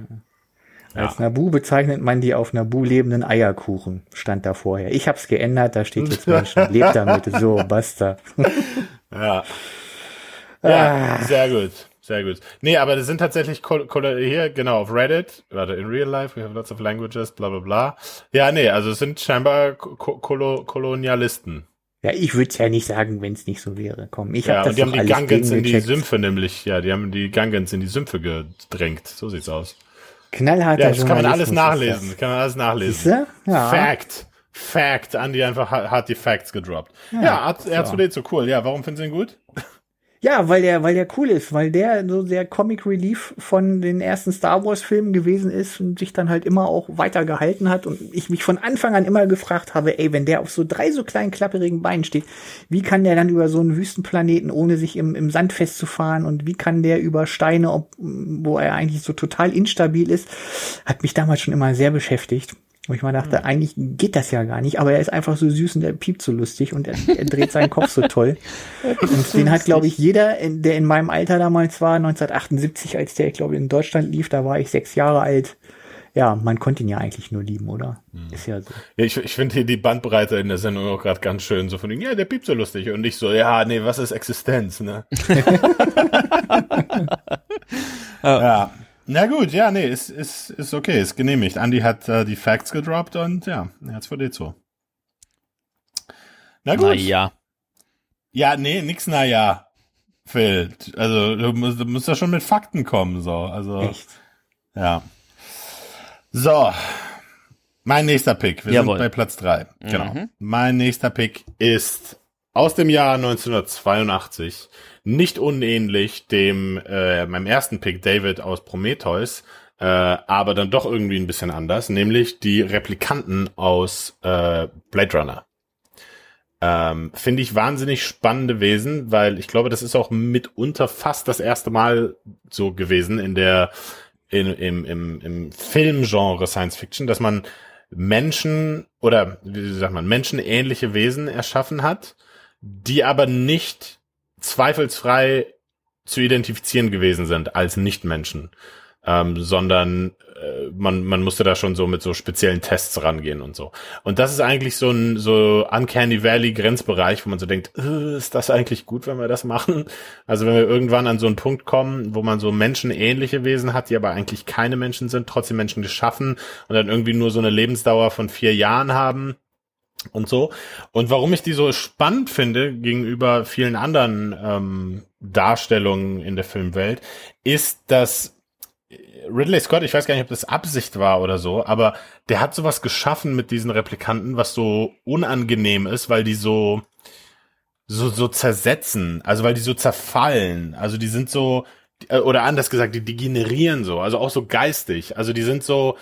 S3: Als Nabu bezeichnet man die auf Nabu lebenden Eierkuchen, stand da vorher. Ich hab's geändert, da steht jetzt Menschen. Lebt damit, so, basta.
S1: Ja. Ja, sehr gut. Sehr gut. Nee, aber das sind tatsächlich hier, genau, auf Reddit, warte, in real life, we have lots of languages, bla bla bla. Ja, nee, also es sind scheinbar Ko Kolo Kolonialisten.
S3: Ja, ich würde es ja nicht sagen, wenn es nicht so wäre. Komm, ich
S1: Ja,
S3: hab das
S1: und die haben die Gangens in die. Sümpfe nämlich, ja, die haben die Gangens in die Sümpfe gedrängt. So sieht's aus.
S3: Knallharter
S1: Ja, das kann man alles nachlesen.
S3: das.
S1: Kann man alles nachlesen.
S3: Ja.
S1: Fact. Fact. Andy einfach hat, die Facts gedroppt. Ja, hat, R2D so cool. Ja, warum finden Sie ihn gut?
S3: Ja, weil der, weil der cool ist, weil der so der Comic Relief von den ersten Star Wars Filmen gewesen ist und sich dann halt immer auch weiter gehalten hat und ich mich von Anfang an immer gefragt habe, ey, wenn der auf so drei so kleinen klapperigen Beinen steht, wie kann der dann über so einen Wüstenplaneten, ohne sich im, im Sand festzufahren und wie kann der über Steine, ob, wo er eigentlich so total instabil ist, hat mich damals schon immer sehr beschäftigt. Wo ich mal dachte, eigentlich geht das ja gar nicht, aber er ist einfach so süß und er piept so lustig und er, er dreht seinen Kopf so toll. Und den hat, glaube ich, jeder, in- der in meinem Alter damals war, 1978, als der, glaube ich, in Deutschland lief, da war ich sechs Jahre alt. Ja, man konnte ihn ja eigentlich nur lieben, oder? Ist ja so.
S1: Ja, ich, ich finde hier die Bandbreite in der Sendung auch gerade ganz schön. So von denen, ja, der piept so lustig. Und ich so, ja, nee, was ist Existenz, ne? ja. Na gut, ja, nee, ist, ist, ist okay, ist genehmigt. Andy hat äh, die Facts gedroppt und ja, jetzt vor so. Na gut.
S2: Naja.
S1: Ja, nee, nix na ja. Phil, also du musst, du musst da schon mit Fakten kommen, so. Also,
S3: Echt.
S1: ja. So. Mein nächster Pick. Wir
S2: Jawohl.
S1: sind bei Platz drei. Genau.
S2: Mhm.
S1: Mein nächster Pick ist aus dem Jahr 1982. Nicht unähnlich dem, äh, meinem ersten Pick David aus Prometheus, äh, aber dann doch irgendwie ein bisschen anders, nämlich die Replikanten aus äh, Blade Runner. Ähm, Finde ich wahnsinnig spannende Wesen, weil ich glaube, das ist auch mitunter fast das erste Mal so gewesen in der in, im, im, im Filmgenre Science Fiction, dass man Menschen oder wie sagt man, menschenähnliche Wesen erschaffen hat, die aber nicht zweifelsfrei zu identifizieren gewesen sind als Nichtmenschen, ähm, sondern äh, man, man musste da schon so mit so speziellen Tests rangehen und so. Und das ist eigentlich so ein so Uncanny Valley Grenzbereich, wo man so denkt, äh, ist das eigentlich gut, wenn wir das machen? Also wenn wir irgendwann an so einen Punkt kommen, wo man so menschenähnliche Wesen hat, die aber eigentlich keine Menschen sind, trotzdem Menschen geschaffen und dann irgendwie nur so eine Lebensdauer von vier Jahren haben und so. Und warum ich die so spannend finde gegenüber vielen anderen ähm, Darstellungen in der Filmwelt, ist, dass Ridley Scott, ich weiß gar nicht, ob das Absicht war oder so, aber der hat sowas geschaffen mit diesen Replikanten, was so unangenehm ist, weil die so so so zersetzen, also weil die so zerfallen, also die sind so äh, oder anders gesagt, die degenerieren so, also auch so geistig, also die sind so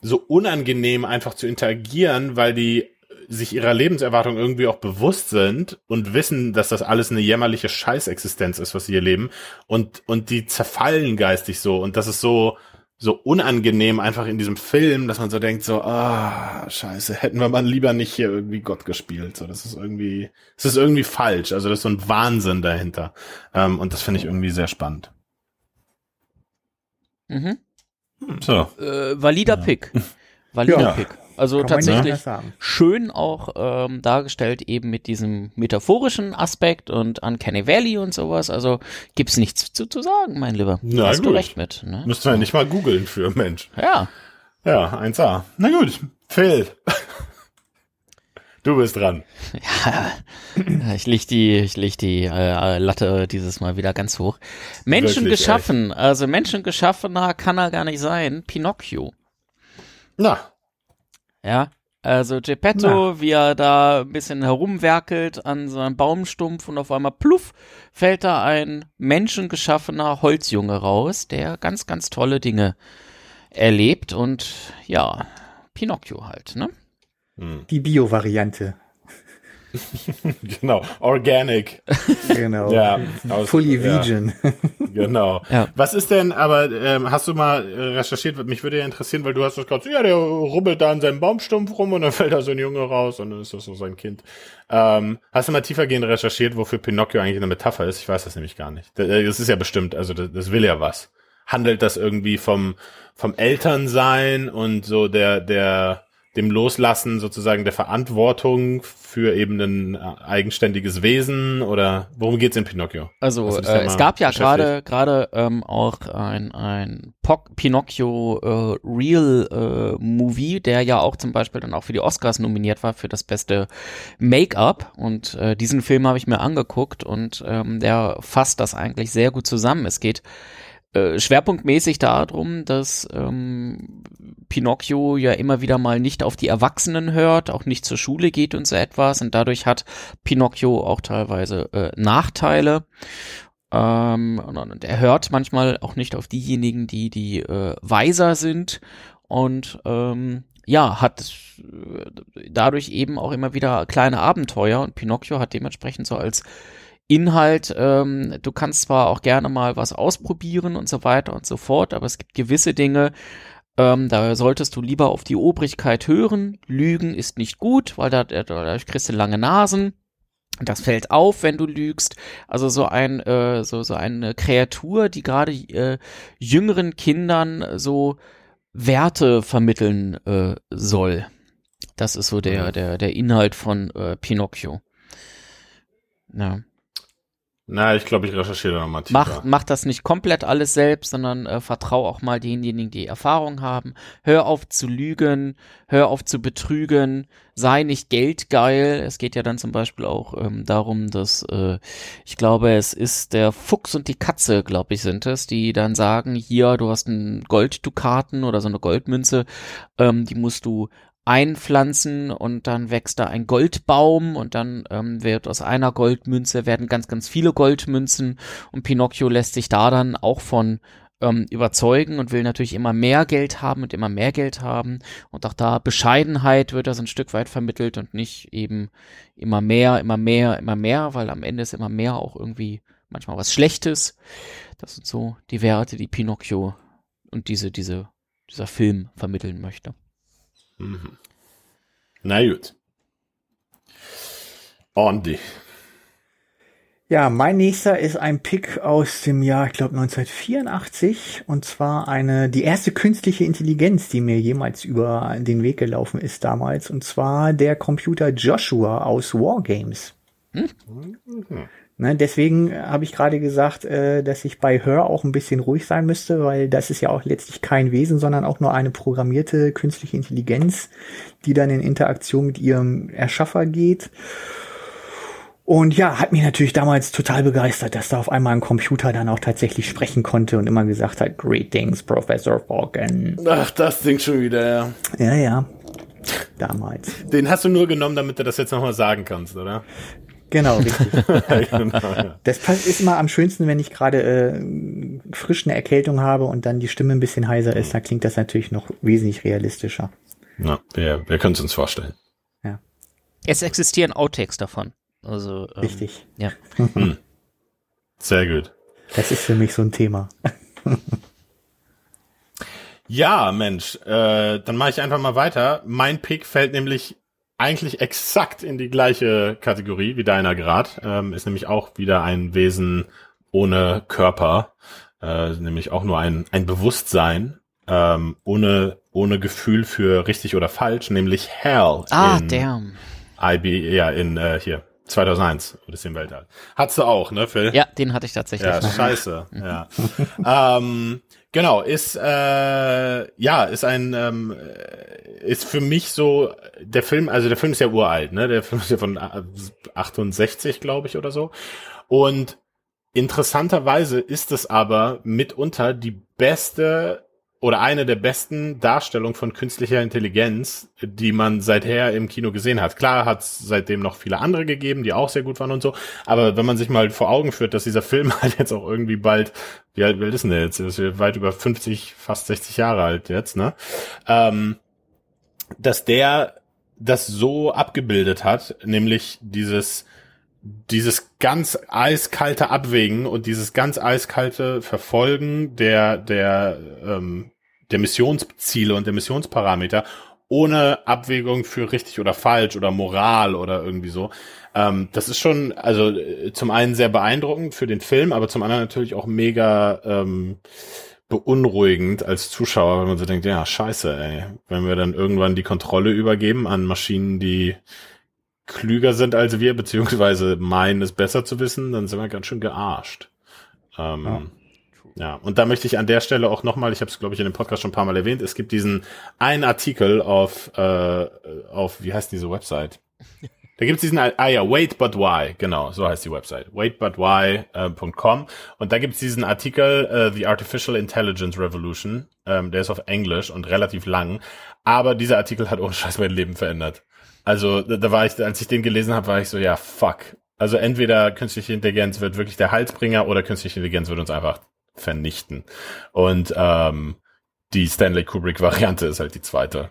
S1: so unangenehm einfach zu interagieren, weil die sich ihrer Lebenserwartung irgendwie auch bewusst sind und wissen, dass das alles eine jämmerliche Scheißexistenz ist, was sie hier leben und und die zerfallen geistig so und das ist so so unangenehm einfach in diesem Film, dass man so denkt so ah Scheiße, hätten wir mal lieber nicht hier irgendwie Gott gespielt, so das ist irgendwie das ist irgendwie falsch, also das ist so ein Wahnsinn dahinter ähm, und das finde ich irgendwie sehr spannend.
S2: Mhm.
S1: So,
S2: Äh, valider Pick. Valider
S3: Ja.
S2: Pick. Also
S3: Kann man
S2: tatsächlich schön auch ähm, dargestellt eben mit diesem metaphorischen Aspekt und Uncanny Valley und sowas. Also gibt's nichts zu, zu sagen, mein Lieber.
S1: Na
S2: Hast du
S1: gut.
S2: recht mit. Ne?
S1: müssten wir nicht mal googeln für Mensch.
S2: Ja.
S1: Ja, 1A. Na gut, Phil. Du bist dran.
S2: Ja, ich leg die, ich leg die äh, Latte dieses Mal wieder ganz hoch. Menschen
S1: Wirklich,
S2: geschaffen, also Menschen geschaffener kann er gar nicht sein. Pinocchio.
S1: Na,
S2: Ja, also Geppetto, wie er da ein bisschen herumwerkelt an so einem Baumstumpf und auf einmal pluff fällt da ein menschengeschaffener Holzjunge raus, der ganz, ganz tolle Dinge erlebt und ja, Pinocchio halt, ne?
S3: Die Bio-Variante.
S1: genau. Organic.
S3: Genau.
S1: Ja, aus-
S3: Fully
S1: ja.
S3: vegan.
S1: Genau.
S2: Ja.
S1: Was ist denn, aber ähm, hast du mal äh, recherchiert? Mich würde ja interessieren, weil du hast das gerade so, ja, der rubbelt da an seinem Baumstumpf rum und dann fällt da so ein Junge raus und dann ist das so sein Kind. Ähm, hast du mal tiefergehend recherchiert, wofür Pinocchio eigentlich eine Metapher ist? Ich weiß das nämlich gar nicht. Das, das ist ja bestimmt, also das, das will ja was. handelt das irgendwie vom, vom Elternsein und so der, der, dem Loslassen sozusagen der Verantwortung für eben ein äh, eigenständiges Wesen oder worum geht's in Pinocchio?
S2: Also äh, es gab ja gerade gerade ähm, auch ein ein Poc Pinocchio äh, Real äh, Movie, der ja auch zum Beispiel dann auch für die Oscars nominiert war für das beste Make-up und äh, diesen Film habe ich mir angeguckt und ähm, der fasst das eigentlich sehr gut zusammen. Es geht äh, schwerpunktmäßig darum, dass ähm, Pinocchio ja immer wieder mal nicht auf die Erwachsenen hört, auch nicht zur Schule geht und so etwas. Und dadurch hat Pinocchio auch teilweise äh, Nachteile. Ähm, und er hört manchmal auch nicht auf diejenigen, die die äh, weiser sind. Und ähm, ja, hat äh, dadurch eben auch immer wieder kleine Abenteuer. Und Pinocchio hat dementsprechend so als Inhalt, ähm, du kannst zwar auch gerne mal was ausprobieren und so weiter und so fort, aber es gibt gewisse Dinge, ähm, da solltest du lieber auf die Obrigkeit hören. Lügen ist nicht gut, weil da, dadurch kriegst du lange Nasen. Das fällt auf, wenn du lügst. Also so ein äh, so so eine Kreatur, die gerade äh, jüngeren Kindern so Werte vermitteln äh, soll. Das ist so der mhm. der der Inhalt von äh, Pinocchio.
S1: Ja. Na, ich glaube, ich recherchiere da nochmal
S2: tiefer. Mach, mach das nicht komplett alles selbst, sondern äh, vertrau auch mal denjenigen, die Erfahrung haben. Hör auf zu lügen, hör auf zu betrügen, sei nicht geldgeil. Es geht ja dann zum Beispiel auch ähm, darum, dass äh, ich glaube, es ist der Fuchs und die Katze, glaube ich, sind es, die dann sagen, hier, du hast einen Golddukaten oder so eine Goldmünze, ähm, die musst du einpflanzen und dann wächst da ein Goldbaum und dann ähm, wird aus einer Goldmünze werden ganz, ganz viele Goldmünzen und Pinocchio lässt sich da dann auch von ähm, überzeugen und will natürlich immer mehr Geld haben und immer mehr Geld haben und auch da Bescheidenheit wird das ein Stück weit vermittelt und nicht eben immer mehr, immer mehr, immer mehr, weil am Ende ist immer mehr auch irgendwie manchmal was Schlechtes. Das sind so die Werte, die Pinocchio und diese, diese, dieser Film vermitteln möchte. Mhm.
S1: Na gut. Andi.
S3: Ja, mein nächster ist ein Pick aus dem Jahr, ich glaube 1984, und zwar eine die erste künstliche Intelligenz, die mir jemals über den Weg gelaufen ist damals, und zwar der Computer Joshua aus Wargames. Hm? Mhm. Ne, deswegen habe ich gerade gesagt, äh, dass ich bei Her auch ein bisschen ruhig sein müsste, weil das ist ja auch letztlich kein Wesen, sondern auch nur eine programmierte künstliche Intelligenz, die dann in Interaktion mit ihrem Erschaffer geht. Und ja, hat mich natürlich damals total begeistert, dass da auf einmal ein Computer dann auch tatsächlich sprechen konnte und immer gesagt hat, Greetings, Professor Falcon.
S1: Ach, das Ding schon wieder, ja.
S3: Ja, ja. Damals.
S1: Den hast du nur genommen, damit du das jetzt nochmal sagen kannst, oder?
S3: Genau, richtig. genau, ja. Das ist immer am schönsten, wenn ich gerade äh, frisch eine Erkältung habe und dann die Stimme ein bisschen heiser ist, da klingt das natürlich noch wesentlich realistischer.
S1: Ja, wir, wir können es uns vorstellen.
S2: Ja. Es existieren Outtakes davon. Also,
S3: ähm, Richtig.
S2: Ja. Hm.
S1: Sehr gut.
S3: Das ist für mich so ein Thema.
S1: ja, Mensch, äh, dann mache ich einfach mal weiter. Mein Pick fällt nämlich eigentlich exakt in die gleiche Kategorie wie deiner Grad. Ähm, ist nämlich auch wieder ein Wesen ohne Körper, äh, nämlich auch nur ein, ein Bewusstsein, ähm, ohne, ohne Gefühl für richtig oder falsch, nämlich Hell.
S2: Ah, damn.
S1: IB, ja, in äh, hier, 2001, Odyssey im Weltall. Hattest du auch, ne, Phil?
S2: Ja, den hatte ich tatsächlich.
S1: Ja, scheiße. ja. ähm, genau, ist äh, ja, ist ein ähm, ist für mich so der Film, also der Film ist ja uralt, ne? Der Film ist ja von 68, glaube ich, oder so. Und interessanterweise ist es aber mitunter die beste oder eine der besten Darstellungen von künstlicher Intelligenz, die man seither im Kino gesehen hat. Klar hat es seitdem noch viele andere gegeben, die auch sehr gut waren und so, aber wenn man sich mal vor Augen führt, dass dieser Film halt jetzt auch irgendwie bald, wie alt, wie alt ist denn der jetzt? Ist weit über 50, fast 60 Jahre alt jetzt, ne? Ähm, dass der das so abgebildet hat, nämlich dieses dieses ganz eiskalte Abwägen und dieses ganz eiskalte Verfolgen der der ähm, der Missionsziele und der Missionsparameter ohne Abwägung für richtig oder falsch oder Moral oder irgendwie so. Ähm, das ist schon also äh, zum einen sehr beeindruckend für den Film, aber zum anderen natürlich auch mega ähm, beunruhigend als Zuschauer, wenn man so denkt, ja, scheiße, ey. Wenn wir dann irgendwann die Kontrolle übergeben an Maschinen, die klüger sind als wir, beziehungsweise meinen es besser zu wissen, dann sind wir ganz schön gearscht. Ähm, ja. ja. und da möchte ich an der Stelle auch nochmal, ich habe es glaube ich in dem Podcast schon ein paar Mal erwähnt, es gibt diesen einen Artikel auf, äh, auf wie heißt diese Website? Da gibt's diesen, ah ja, Wait But Why, genau, so heißt die Website, waitbutwhy.com äh, und da gibt's diesen Artikel, uh, The Artificial Intelligence Revolution, ähm, der ist auf Englisch und relativ lang, aber dieser Artikel hat ohne Scheiß mein Leben verändert. Also da, da war ich, als ich den gelesen habe, war ich so, ja, fuck. Also entweder künstliche Intelligenz wird wirklich der Halsbringer oder künstliche Intelligenz wird uns einfach vernichten. Und ähm, die Stanley Kubrick-Variante ist halt die zweite.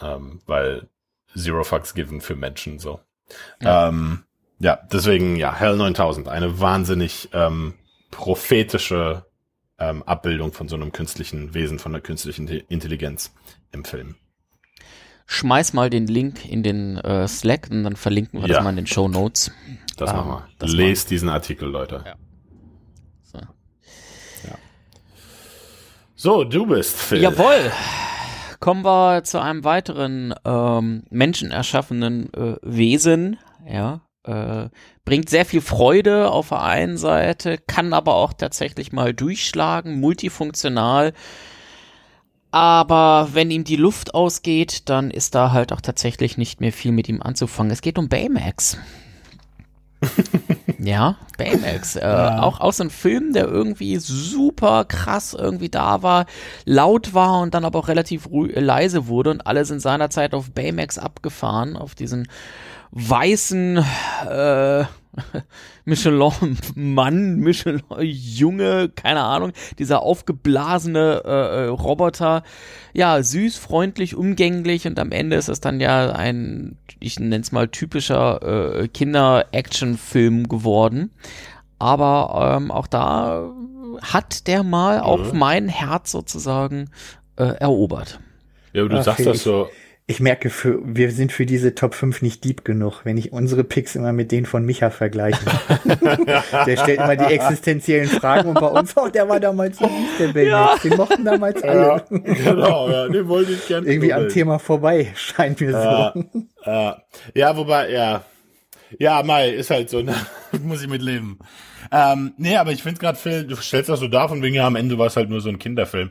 S1: Ähm, weil Zero Fucks given für Menschen so. Ja, ähm, ja deswegen, ja, Hell 9000, eine wahnsinnig ähm, prophetische ähm, Abbildung von so einem künstlichen Wesen, von der künstlichen Intelligenz im Film.
S2: Schmeiß mal den Link in den äh, Slack und dann verlinken wir ja. das mal in den Show Notes.
S1: Das ähm, machen wir. Lest diesen Artikel, Leute. Ja. So. ja. So, du bist
S2: Phil. Jawohl kommen wir zu einem weiteren ähm, menschenerschaffenen äh, Wesen, ja, äh, bringt sehr viel Freude auf der einen Seite, kann aber auch tatsächlich mal durchschlagen, multifunktional. Aber wenn ihm die Luft ausgeht, dann ist da halt auch tatsächlich nicht mehr viel mit ihm anzufangen. Es geht um Baymax. ja, Baymax. Äh, ja. Auch aus einem Film, der irgendwie super krass irgendwie da war, laut war und dann aber auch relativ leise wurde und alle sind seinerzeit auf Baymax abgefahren, auf diesen weißen äh, Michelin-Mann, Michelin-Junge, keine Ahnung, dieser aufgeblasene äh, äh, Roboter, ja, süß, freundlich, umgänglich und am Ende ist es dann ja ein, ich nenne es mal typischer äh, Kinder-Action-Film geworden. Aber ähm, auch da hat der mal ja. auch mein Herz sozusagen äh, erobert.
S1: Ja, aber du Ach, sagst das so
S3: ich merke, für, wir sind für diese Top 5 nicht deep genug, wenn ich unsere Picks immer mit denen von Micha vergleiche. der stellt immer die existenziellen Fragen und bei uns, oh, der war damals so süß, der Baby. Ja. Den mochten damals alle. Ja, genau, ja, den wollte ich gerne. Irgendwie am Thema vorbei, scheint mir
S1: ja, so. Ja, ja, wobei, ja. Ja, Mai, ist halt so, ne? Muss ich mit leben. Ähm, nee, aber ich finde gerade, Phil, du stellst das so da, von wegen, ja, am Ende war es halt nur so ein Kinderfilm.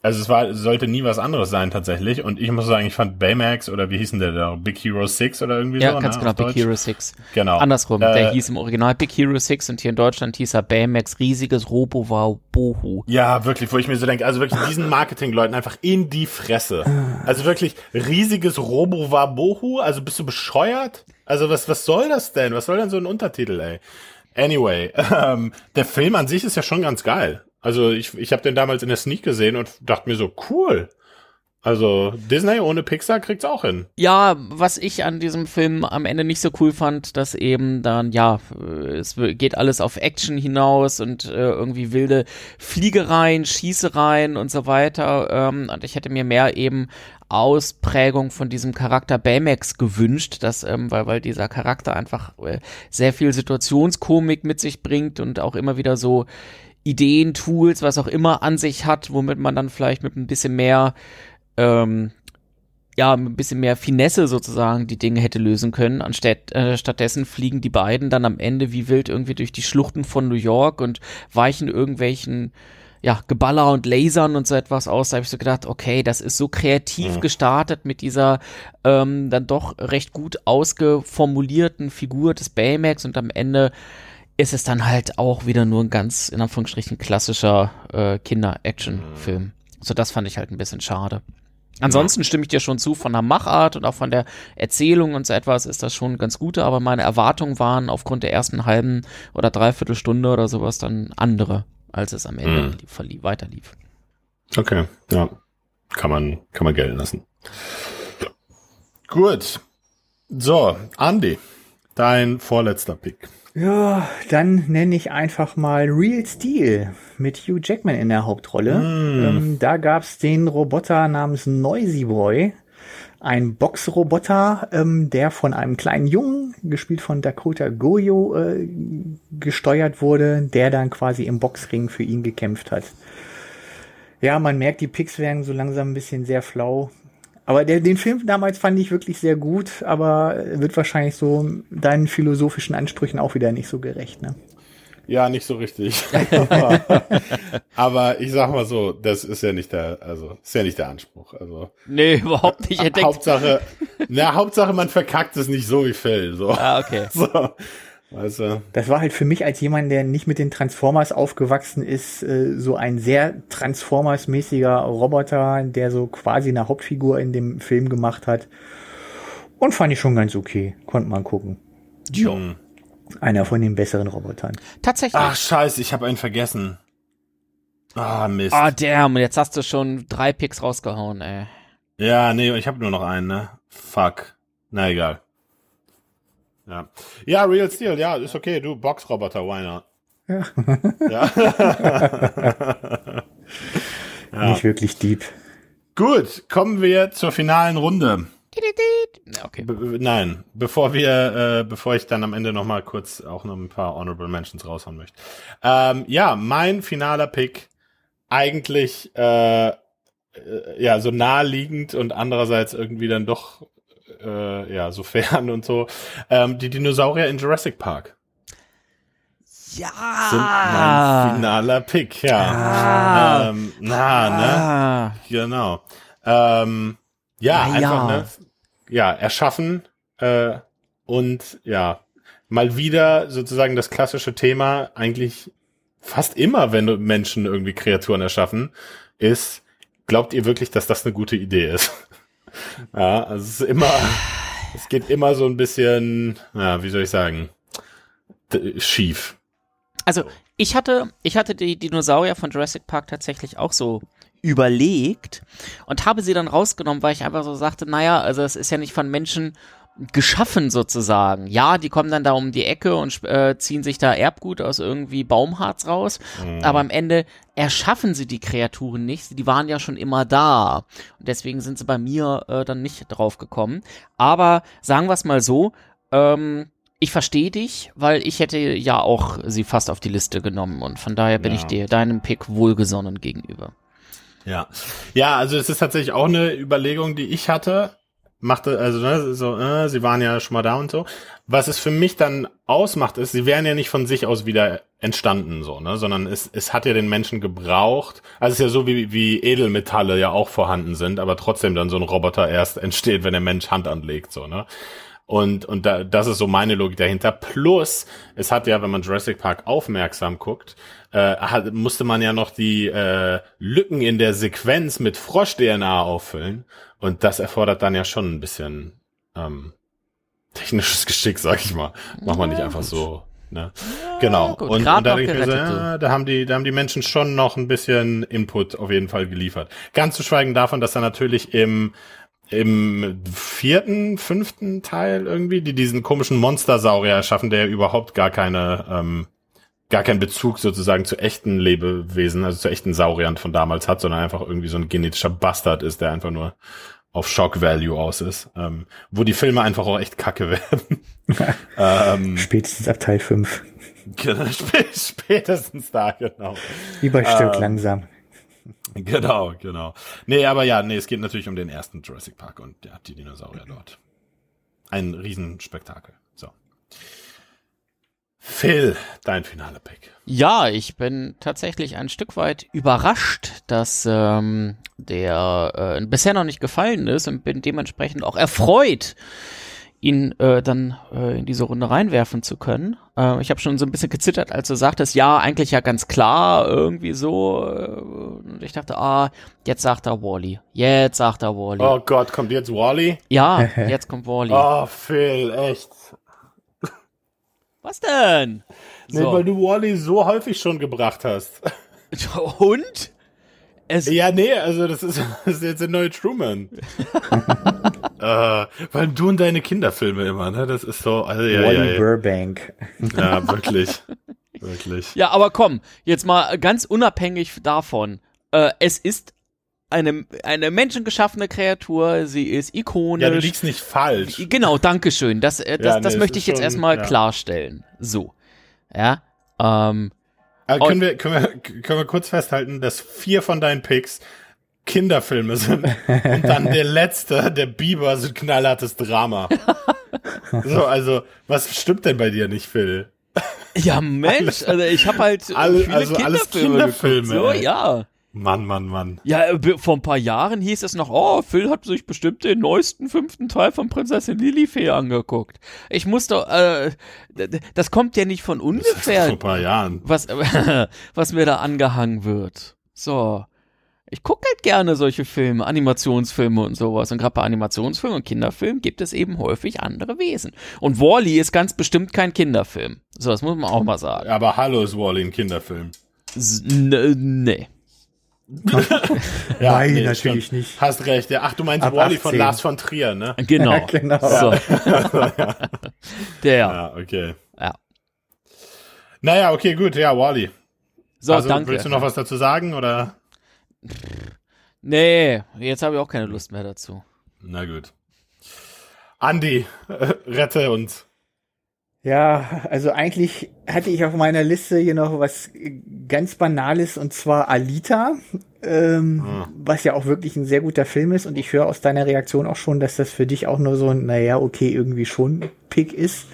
S1: Also es war, sollte nie was anderes sein tatsächlich. Und ich muss sagen, ich fand Baymax oder wie hieß denn der da? Big Hero 6 oder irgendwie
S2: ja,
S1: so?
S2: Ja, ganz ne, genau, Big Deutsch. Hero 6.
S1: Genau.
S2: Andersrum, äh, der hieß im Original Big Hero 6 und hier in Deutschland hieß er Baymax, riesiges Robo war Bohu.
S1: Ja, wirklich, wo ich mir so denke, also wirklich diesen Marketingleuten einfach in die Fresse. Also wirklich riesiges Robo war Bohu, also bist du bescheuert? Also was, was soll das denn? Was soll denn so ein Untertitel, ey? Anyway, ähm, der Film an sich ist ja schon ganz geil. Also ich, ich habe den damals in der Sneak gesehen und dachte mir so, cool. Also Disney ohne Pixar kriegt's auch hin.
S2: Ja, was ich an diesem Film am Ende nicht so cool fand, dass eben dann, ja, es geht alles auf Action hinaus und äh, irgendwie wilde Fliegereien, Schießereien und so weiter. Ähm, und ich hätte mir mehr eben Ausprägung von diesem Charakter Baymax gewünscht, dass, ähm, weil, weil dieser Charakter einfach äh, sehr viel Situationskomik mit sich bringt und auch immer wieder so Ideen, Tools, was auch immer an sich hat, womit man dann vielleicht mit ein bisschen mehr, ähm, ja, mit ein bisschen mehr Finesse sozusagen die Dinge hätte lösen können. Anstatt, äh, stattdessen fliegen die beiden dann am Ende wie wild irgendwie durch die Schluchten von New York und weichen irgendwelchen ja, Geballer und Lasern und so etwas aus. Da habe ich so gedacht, okay, das ist so kreativ ja. gestartet mit dieser ähm, dann doch recht gut ausgeformulierten Figur des Baymax und am Ende ist es dann halt auch wieder nur ein ganz, in Anführungsstrichen, klassischer äh, Kinder-Action-Film. Mhm. So, das fand ich halt ein bisschen schade. Ansonsten stimme ich dir schon zu, von der Machart und auch von der Erzählung und so etwas ist das schon ganz gut, aber meine Erwartungen waren aufgrund der ersten halben oder dreiviertel Stunde oder sowas dann andere, als es am Ende mhm. weiterlief.
S1: Okay, ja. Kann man, kann man gelten lassen. Gut. So, Andy, dein vorletzter Pick.
S3: Ja, dann nenne ich einfach mal Real Steel mit Hugh Jackman in der Hauptrolle. Mm. Ähm, da gab's den Roboter namens Noisy Boy. Ein Boxroboter, ähm, der von einem kleinen Jungen, gespielt von Dakota Goyo, äh, gesteuert wurde, der dann quasi im Boxring für ihn gekämpft hat. Ja, man merkt, die Picks werden so langsam ein bisschen sehr flau. Aber der, den Film damals fand ich wirklich sehr gut, aber wird wahrscheinlich so deinen philosophischen Ansprüchen auch wieder nicht so gerecht, ne?
S1: Ja, nicht so richtig. aber ich sag mal so, das ist ja nicht der, also ist ja nicht der Anspruch. Also
S2: nee, überhaupt nicht.
S1: Entdeckt. Hauptsache, na Hauptsache, man verkackt es nicht so wie Phil. So.
S2: Ah, okay. So.
S3: Du? Das war halt für mich als jemand, der nicht mit den Transformers aufgewachsen ist, äh, so ein sehr Transformers-mäßiger Roboter, der so quasi eine Hauptfigur in dem Film gemacht hat. Und fand ich schon ganz okay. Konnte man gucken.
S1: Ja. Hm.
S3: Einer von den besseren Robotern.
S2: Tatsächlich.
S1: Ach, scheiße, ich habe einen vergessen. Ah, Mist.
S2: Ah, damn, jetzt hast du schon drei Picks rausgehauen, ey.
S1: Ja, nee, ich habe nur noch einen, ne? Fuck. Na egal. Ja. Ja, Real Steel, ja, ist okay. Du, Boxroboter, why not?
S3: Ja. ja. ja. Nicht wirklich deep.
S1: Gut, kommen wir zur finalen Runde.
S2: Okay.
S1: Be nein, bevor wir, äh, bevor ich dann am Ende noch mal kurz auch noch ein paar Honorable Mentions raushauen möchte. Ähm, ja, mein finaler Pick eigentlich äh, äh, ja so naheliegend und andererseits irgendwie dann doch äh, ja, so fern und so. Ähm, die Dinosaurier in Jurassic Park.
S2: Ja.
S1: Sind mein finaler Pick, ja. Ah. Ähm, na, ne? Ah. Genau. Ähm, ja, na, einfach, ja. ne? Ja, erschaffen äh, und ja, mal wieder sozusagen das klassische Thema, eigentlich fast immer, wenn Menschen irgendwie Kreaturen erschaffen, ist, glaubt ihr wirklich, dass das eine gute Idee ist? Ja, also es ist immer, es geht immer so ein bisschen, ja, wie soll ich sagen, schief.
S2: Also ich hatte, ich hatte die Dinosaurier von Jurassic Park tatsächlich auch so überlegt und habe sie dann rausgenommen, weil ich einfach so sagte, naja, also es ist ja nicht von Menschen geschaffen sozusagen. Ja, die kommen dann da um die Ecke und äh, ziehen sich da Erbgut aus irgendwie Baumharz raus, mhm. aber am Ende erschaffen sie die Kreaturen nicht. Die waren ja schon immer da und deswegen sind sie bei mir äh, dann nicht drauf gekommen. Aber sagen wir es mal so, ähm, ich verstehe dich, weil ich hätte ja auch sie fast auf die Liste genommen und von daher bin ja. ich dir deinem Pick wohlgesonnen gegenüber.
S1: Ja, ja, also es ist tatsächlich auch eine Überlegung, die ich hatte machte, also ne, so, äh, sie waren ja schon mal da und so. Was es für mich dann ausmacht, ist, sie wären ja nicht von sich aus wieder entstanden, so, ne, sondern es, es hat ja den Menschen gebraucht. Also es ist ja so wie, wie Edelmetalle ja auch vorhanden sind, aber trotzdem dann so ein Roboter erst entsteht, wenn der Mensch Hand anlegt, so, ne. Und, und da, das ist so meine Logik dahinter. Plus, es hat ja, wenn man Jurassic Park aufmerksam guckt, äh, hat, musste man ja noch die äh, Lücken in der Sequenz mit Frosch-DNA auffüllen. Und das erfordert dann ja schon ein bisschen ähm, technisches Geschick, sag ich mal. Macht man nicht einfach so. Ne? Ja, genau. Gut, und, und da, denke ich mir so, ja, da haben die, da haben die Menschen schon noch ein bisschen Input auf jeden Fall geliefert. Ganz zu schweigen davon, dass er natürlich im im vierten, fünften Teil irgendwie, die diesen komischen Monstersaurier erschaffen, der überhaupt gar keine, ähm, gar keinen Bezug sozusagen zu echten Lebewesen, also zu echten Sauriern von damals hat, sondern einfach irgendwie so ein genetischer Bastard ist, der einfach nur auf Shock Value aus ist, ähm, wo die Filme einfach auch echt kacke werden.
S3: ähm, Spätestens ab Teil 5.
S1: Genau, spätestens da, genau.
S3: Wie bei Stück ähm, langsam.
S1: Genau, genau. Nee, aber ja, nee, es geht natürlich um den ersten Jurassic Park und ja, die Dinosaurier dort. Ein Riesenspektakel. Phil, dein finaler Pick.
S2: Ja, ich bin tatsächlich ein Stück weit überrascht, dass ähm, der äh, bisher noch nicht gefallen ist und bin dementsprechend auch erfreut, ihn äh, dann äh, in diese Runde reinwerfen zu können. Äh, ich habe schon so ein bisschen gezittert, als du sagtest, ja, eigentlich ja ganz klar, irgendwie so. Äh, und ich dachte, ah, jetzt sagt er Wally. Jetzt sagt er Wally.
S1: Oh Gott, kommt jetzt Wally?
S2: Ja, jetzt kommt Wally.
S1: Oh, Phil, echt.
S2: Was denn?
S1: Nee, so. weil du Wally so häufig schon gebracht hast.
S2: Und?
S1: Es ja, nee, also das ist, das ist jetzt der neue Truman. äh, weil du und deine Kinderfilme immer, ne? Das ist so. Also, ja,
S3: Wally ja, ja. Burbank.
S1: Ja, wirklich. wirklich.
S2: Ja, aber komm, jetzt mal ganz unabhängig davon. Äh, es ist eine, eine menschengeschaffene Kreatur, sie ist ikonisch. Ja,
S1: du liegst nicht falsch.
S2: Genau, dankeschön. Das, äh, das, ja, das nee, möchte ich jetzt erstmal ja. klarstellen. So. Ja. Ähm,
S1: äh, können, wir, können, wir, können wir kurz festhalten, dass vier von deinen Picks Kinderfilme sind und dann der letzte, der Biber, sind knallhartes Drama. so, also, was stimmt denn bei dir nicht, Phil?
S2: Ja, Mensch, also ich habe halt
S1: Alle-
S2: viele
S1: also alles
S2: Kinderfilme,
S1: Kinderfilme,
S2: geguckt. So, ja.
S1: Mann, Mann, Mann.
S2: Ja, äh, vor ein paar Jahren hieß es noch, oh, Phil hat sich bestimmt den neuesten fünften Teil von Prinzessin Lilifee angeguckt. Ich muss doch, äh, das kommt ja nicht von
S1: Vor
S2: ungefähr,
S1: ein paar Jahren.
S2: was, was mir da angehangen wird. So. Ich gucke halt gerne solche Filme, Animationsfilme und sowas. Und gerade bei Animationsfilmen und Kinderfilmen gibt es eben häufig andere Wesen. Und Wally ist ganz bestimmt kein Kinderfilm. So, das muss man auch mal sagen.
S1: Aber Hallo ist Wally ein Kinderfilm.
S2: S- Nee.
S1: Ja,
S3: Nein,
S1: nee,
S3: natürlich
S1: stimmt.
S3: nicht.
S1: Hast recht. Ja, ach, du meinst
S3: Ab
S1: Wally von
S3: 18.
S1: Lars von Trier, ne?
S2: Genau.
S3: genau.
S2: So. Der.
S1: Ja, okay.
S2: Ja.
S1: Naja, okay, gut. Ja, Wally.
S2: So,
S1: also,
S2: danke.
S1: willst du noch was dazu sagen, oder?
S2: Nee, jetzt habe ich auch keine Lust mehr dazu.
S1: Na gut. Andi, äh, rette uns.
S3: Ja, also eigentlich hatte ich auf meiner Liste hier noch was ganz Banales und zwar Alita, ähm,
S1: Ah.
S3: was ja auch wirklich ein sehr guter Film ist und ich höre aus deiner Reaktion auch schon, dass das für dich auch nur so ein, naja, okay, irgendwie schon Pick ist.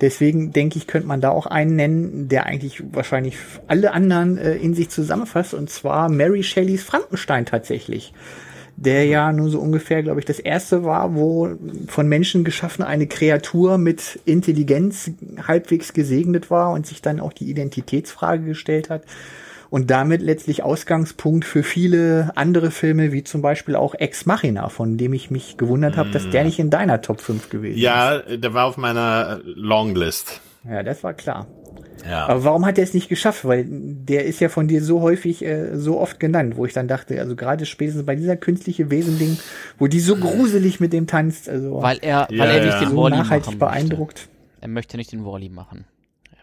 S3: Deswegen denke ich, könnte man da auch einen nennen, der eigentlich wahrscheinlich alle anderen äh, in sich zusammenfasst und zwar Mary Shelleys Frankenstein tatsächlich der ja nur so ungefähr, glaube ich, das erste war, wo von Menschen geschaffen eine Kreatur mit Intelligenz halbwegs gesegnet war und sich dann auch die Identitätsfrage gestellt hat und damit letztlich Ausgangspunkt für viele andere Filme, wie zum Beispiel auch Ex Machina, von dem ich mich gewundert habe, dass der nicht in deiner Top 5 gewesen
S1: Ja, der war auf meiner Longlist.
S3: ist. Ja, das war klar.
S1: Ja.
S3: Aber warum hat er es nicht geschafft? Weil der ist ja von dir so häufig, äh, so oft genannt, wo ich dann dachte, also gerade spätestens bei dieser künstliche Wesending, wo die so gruselig mit dem tanzt, also
S2: Weil er,
S1: Ja,
S2: weil er
S1: ja.
S2: nicht den
S3: so
S2: Wally
S3: nachhaltig
S2: machen
S3: beeindruckt.
S2: Möchte. Er möchte nicht den Wally machen.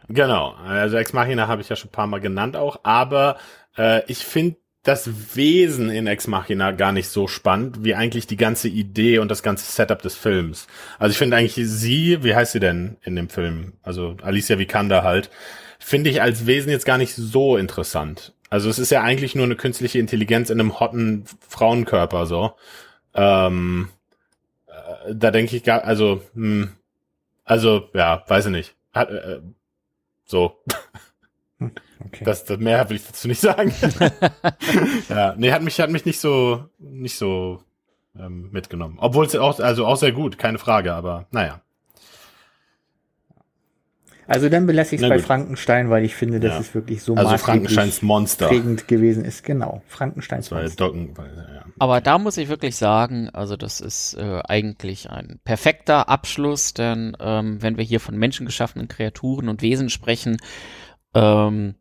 S1: Genau, also Ex Machina habe ich ja schon ein paar Mal genannt auch, aber äh, ich finde das Wesen in Ex Machina gar nicht so spannend, wie eigentlich die ganze Idee und das ganze Setup des Films. Also ich finde eigentlich sie, wie heißt sie denn in dem Film? Also Alicia Vikander halt, finde ich als Wesen jetzt gar nicht so interessant. Also es ist ja eigentlich nur eine künstliche Intelligenz in einem hotten Frauenkörper so. Ähm, äh, da denke ich gar, also, hm, also ja, weiß ich nicht. Hat, äh, so.
S3: Okay.
S1: Das, das mehr will ich dazu nicht sagen. ja, nee, hat mich, hat mich nicht so, nicht so ähm, mitgenommen. Obwohl es auch, also auch sehr gut, keine Frage, aber naja.
S3: Also dann belasse ich es bei
S1: gut.
S3: Frankenstein, weil ich finde, dass
S1: Ja.
S3: es wirklich so
S1: Also Frankensteins Monster.
S3: prägend gewesen ist. Genau, Frankensteins
S1: Weil
S3: Monster.
S1: Docken, weil, ja.
S2: Aber da muss ich wirklich sagen, also das ist äh, eigentlich ein perfekter Abschluss, denn ähm, wenn wir hier von menschengeschaffenen Kreaturen und Wesen sprechen, ähm,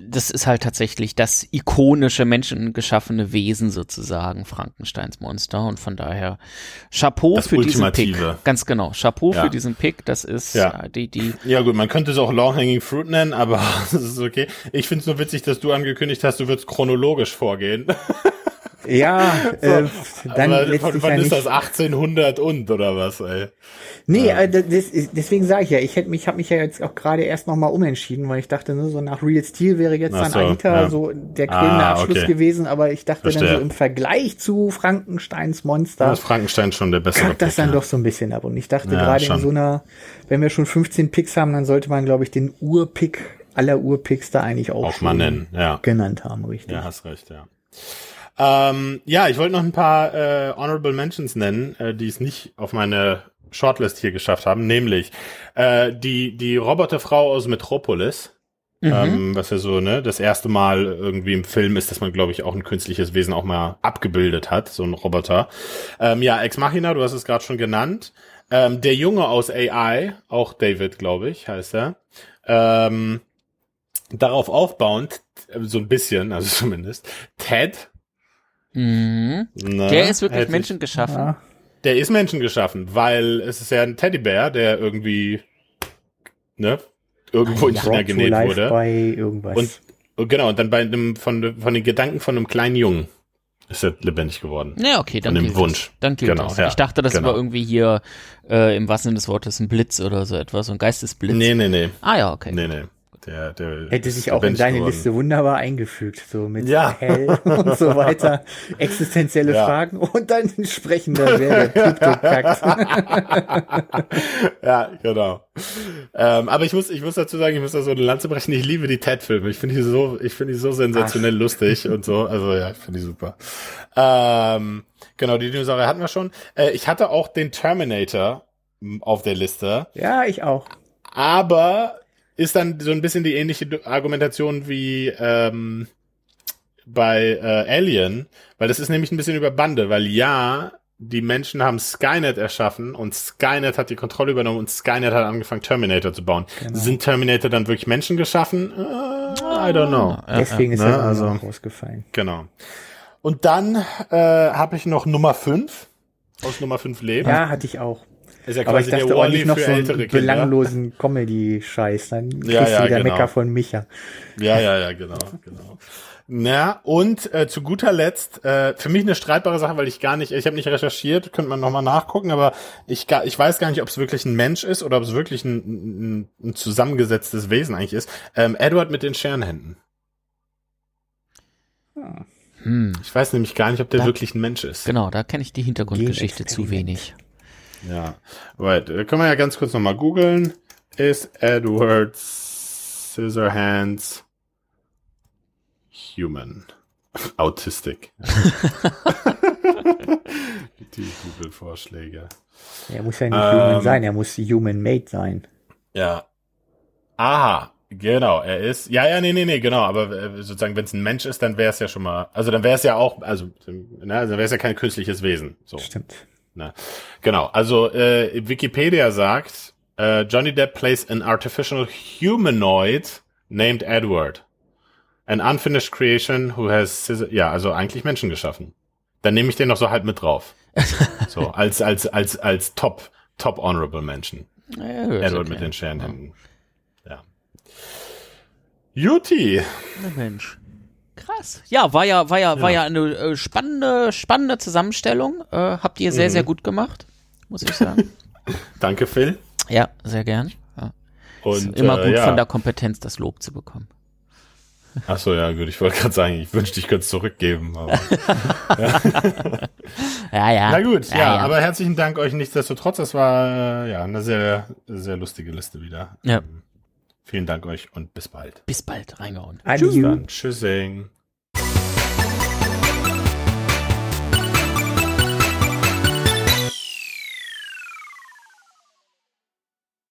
S2: das ist halt tatsächlich das ikonische menschengeschaffene Wesen sozusagen, Frankensteins Monster. Und von daher Chapeau
S1: Das
S2: für diesen
S1: Ultimative.
S2: Pick. Ganz genau, Chapeau
S1: Ja.
S2: für diesen Pick. Das ist
S1: Ja.
S2: äh, die, die
S1: Ja gut, man könnte es auch Long Hanging Fruit nennen, aber das ist okay. Ich finde es nur witzig, dass du angekündigt hast, du würdest chronologisch vorgehen.
S3: Ja, äh, dann
S1: aber
S3: letztlich
S1: wann
S3: ja
S1: ist das 1800 und oder was, ey?
S3: Nee, äh, das, das- deswegen sage ich ja, ich hätte mich, habe mich ja jetzt auch gerade erst noch mal umentschieden, weil ich dachte, ne, so nach Real Steel wäre jetzt
S1: Ach
S3: dann
S1: so,
S3: Alita
S1: ja.
S3: so der krönende
S1: Ah,
S3: Abschluss
S1: okay.
S3: gewesen, aber ich dachte dann
S1: Verstehe.
S3: so im Vergleich zu Frankensteins Monster
S1: ist Frankenstein schon der bessere
S3: kackt das dann
S1: ja.
S3: doch so ein bisschen ab. Und ich dachte gerade in so einer, wenn wir schon 15 Picks haben, dann sollte man, glaube ich, den Urpick aller Urpicks da eigentlich auch,
S1: Auch
S3: schon
S1: mal nennen, ja.
S3: genannt haben, richtig.
S1: Ja, hast recht, ja. Ähm, ja, ich wollte noch ein paar äh, Honorable Mentions nennen, äh, die es nicht auf meine Shortlist hier geschafft haben, nämlich äh, die, die Roboterfrau aus Metropolis,
S2: Mhm.
S1: ähm, was ja so, ne, das erste Mal irgendwie im Film ist, dass man, glaube ich, auch ein künstliches Wesen auch mal abgebildet hat, so ein Roboter. Ähm, ja, Ex Machina, du hast es gerade schon genannt. Ähm, der Junge aus AI, auch David, glaube ich, heißt er. Ähm, darauf aufbauend, äh, so ein bisschen, also zumindest, Ted.
S2: Mhm.
S1: Ne,
S2: Der ist wirklich menschengeschaffen.
S3: Ja.
S1: Der ist menschengeschaffen, weil es ist ja ein Teddybär, der irgendwie, ne, irgendwo in. China genäht wurde.
S3: bei irgendwas.
S1: Und, und genau, und dann bei einem, von, von den Gedanken von einem kleinen Jungen ist er lebendig geworden.
S2: Ja, okay, dann
S1: Von dem
S2: gilt
S1: Wunsch.
S2: Das. Dann gilt
S1: Genau,
S2: das.
S1: ja,
S2: Ich dachte, das
S1: genau.
S2: war irgendwie hier äh, im wahrsten Sinne des Wortes ein Blitz oder so etwas, so ein Geistesblitz.
S1: Nee, nee, nee.
S2: Ah ja, okay.
S1: Nee, nee. Der, der
S3: Hätte sich auch in deine
S1: geworden.
S3: Liste wunderbar eingefügt, so mit
S1: Ja.
S3: Hell und so weiter, existenzielle
S1: Ja.
S3: Fragen und dann sprechender wer der
S1: ja, genau. Ähm, aber ich muss, ich muss dazu sagen, ich muss da so eine Lanze brechen. Ich liebe die Ted-Filme. Ich finde die so, ich finde die so sensationell lustig und so. Also ja, ich finde die super. Ähm, genau, die Dinosaurier hatten wir schon. Äh, ich hatte auch den Terminator auf der Liste,
S3: Ja, ich auch.
S1: aber ist dann so ein bisschen die ähnliche Argumentation wie ähm, bei äh, Alien, weil das ist nämlich ein bisschen über Bande, weil ja, die Menschen haben Skynet erschaffen und Skynet hat die Kontrolle übernommen und Skynet hat angefangen, Terminator zu bauen.
S3: Genau.
S1: Sind Terminator dann wirklich Menschen geschaffen? Äh, I don't know.
S2: Ja,
S3: Deswegen ist
S1: ne,
S3: er
S1: also-
S3: also rausgefallen.
S1: Genau. Und dann äh, habe ich noch Nummer 5 aus Nummer 5 Leben.
S3: Ja, hatte ich auch.
S1: Ist ja
S3: Aber ich
S1: quasi
S3: dachte
S1: der
S3: auch nicht noch
S1: für
S3: so einen belanglosen Comedy-Scheiß. Dann kriegst
S1: Ja,
S3: du
S1: ja,
S3: wieder
S1: genau.
S3: Mecker von Micha.
S1: Ja, ja, ja, genau, genau. Na, und äh, zu guter Letzt, äh, für mich eine streitbare Sache, weil ich gar nicht, ich habe nicht recherchiert, könnte man nochmal nachgucken, aber ich, gar, ich weiß gar nicht, ob es wirklich ein Mensch ist oder ob es wirklich ein, ein, ein zusammengesetztes Wesen eigentlich ist. Ähm, Edward mit den Scherenhänden.
S2: Hm,
S1: Ich weiß nämlich gar nicht, ob der
S2: Da-
S1: wirklich ein Mensch ist.
S2: genau, da kenne ich die Hintergrundgeschichte zu wenig.
S1: Ja. Right, äh, können wir ja ganz kurz nochmal googeln. Ist Edward Scissorhands human? Autistic. Die Google-Vorschläge.
S3: Er muss ja nicht
S1: Ähm.
S3: human sein, er muss human-made sein.
S1: Ja. Aha, genau, er ist. Ja, ja, nee, nee, nee, genau, aber äh, sozusagen, wenn es ein Mensch ist, dann wäre es ja schon mal. Also dann wäre es ja auch, also, ne, also wäre es ja kein künstliches Wesen. So.
S3: Stimmt.
S1: Ne? Genau, also äh, Wikipedia sagt, äh, Johnny Depp plays an artificial humanoid named Edward. An unfinished creation who has, ja, also eigentlich Menschen geschaffen. Dann nehme ich den noch so halt mit drauf. so, als, als, als, als top, top honorable Menschen.
S2: Ja,
S1: Edward
S2: okay.
S1: mit den Scherenhänden. Ja. Juti.
S2: Na Mensch. Krass. Ja, war ja, war ja, war
S1: Ja.
S2: ja eine äh, spannende, spannende Zusammenstellung. Äh, habt ihr sehr,
S1: Mhm.
S2: sehr gut gemacht, muss ich sagen.
S1: Danke, Phil.
S2: ja, sehr gern. Ja.
S1: Und,
S2: immer
S1: äh,
S2: gut
S1: ja.
S2: von der Kompetenz das Lob zu bekommen.
S1: Ach so, ja, gut. Ich wollte gerade sagen, ich wünschte, ich könnte es zurückgeben. Aber
S2: Ja, ja.
S1: Na gut, ja,
S2: ja.
S1: aber herzlichen Dank euch nichtsdestotrotz. Das war äh, ja eine sehr, sehr lustige Liste wieder.
S2: Ja.
S1: Ähm, Vielen Dank euch und bis bald.
S2: Bis bald, reingehauen.
S3: Adieu.
S1: Dann tschüssing.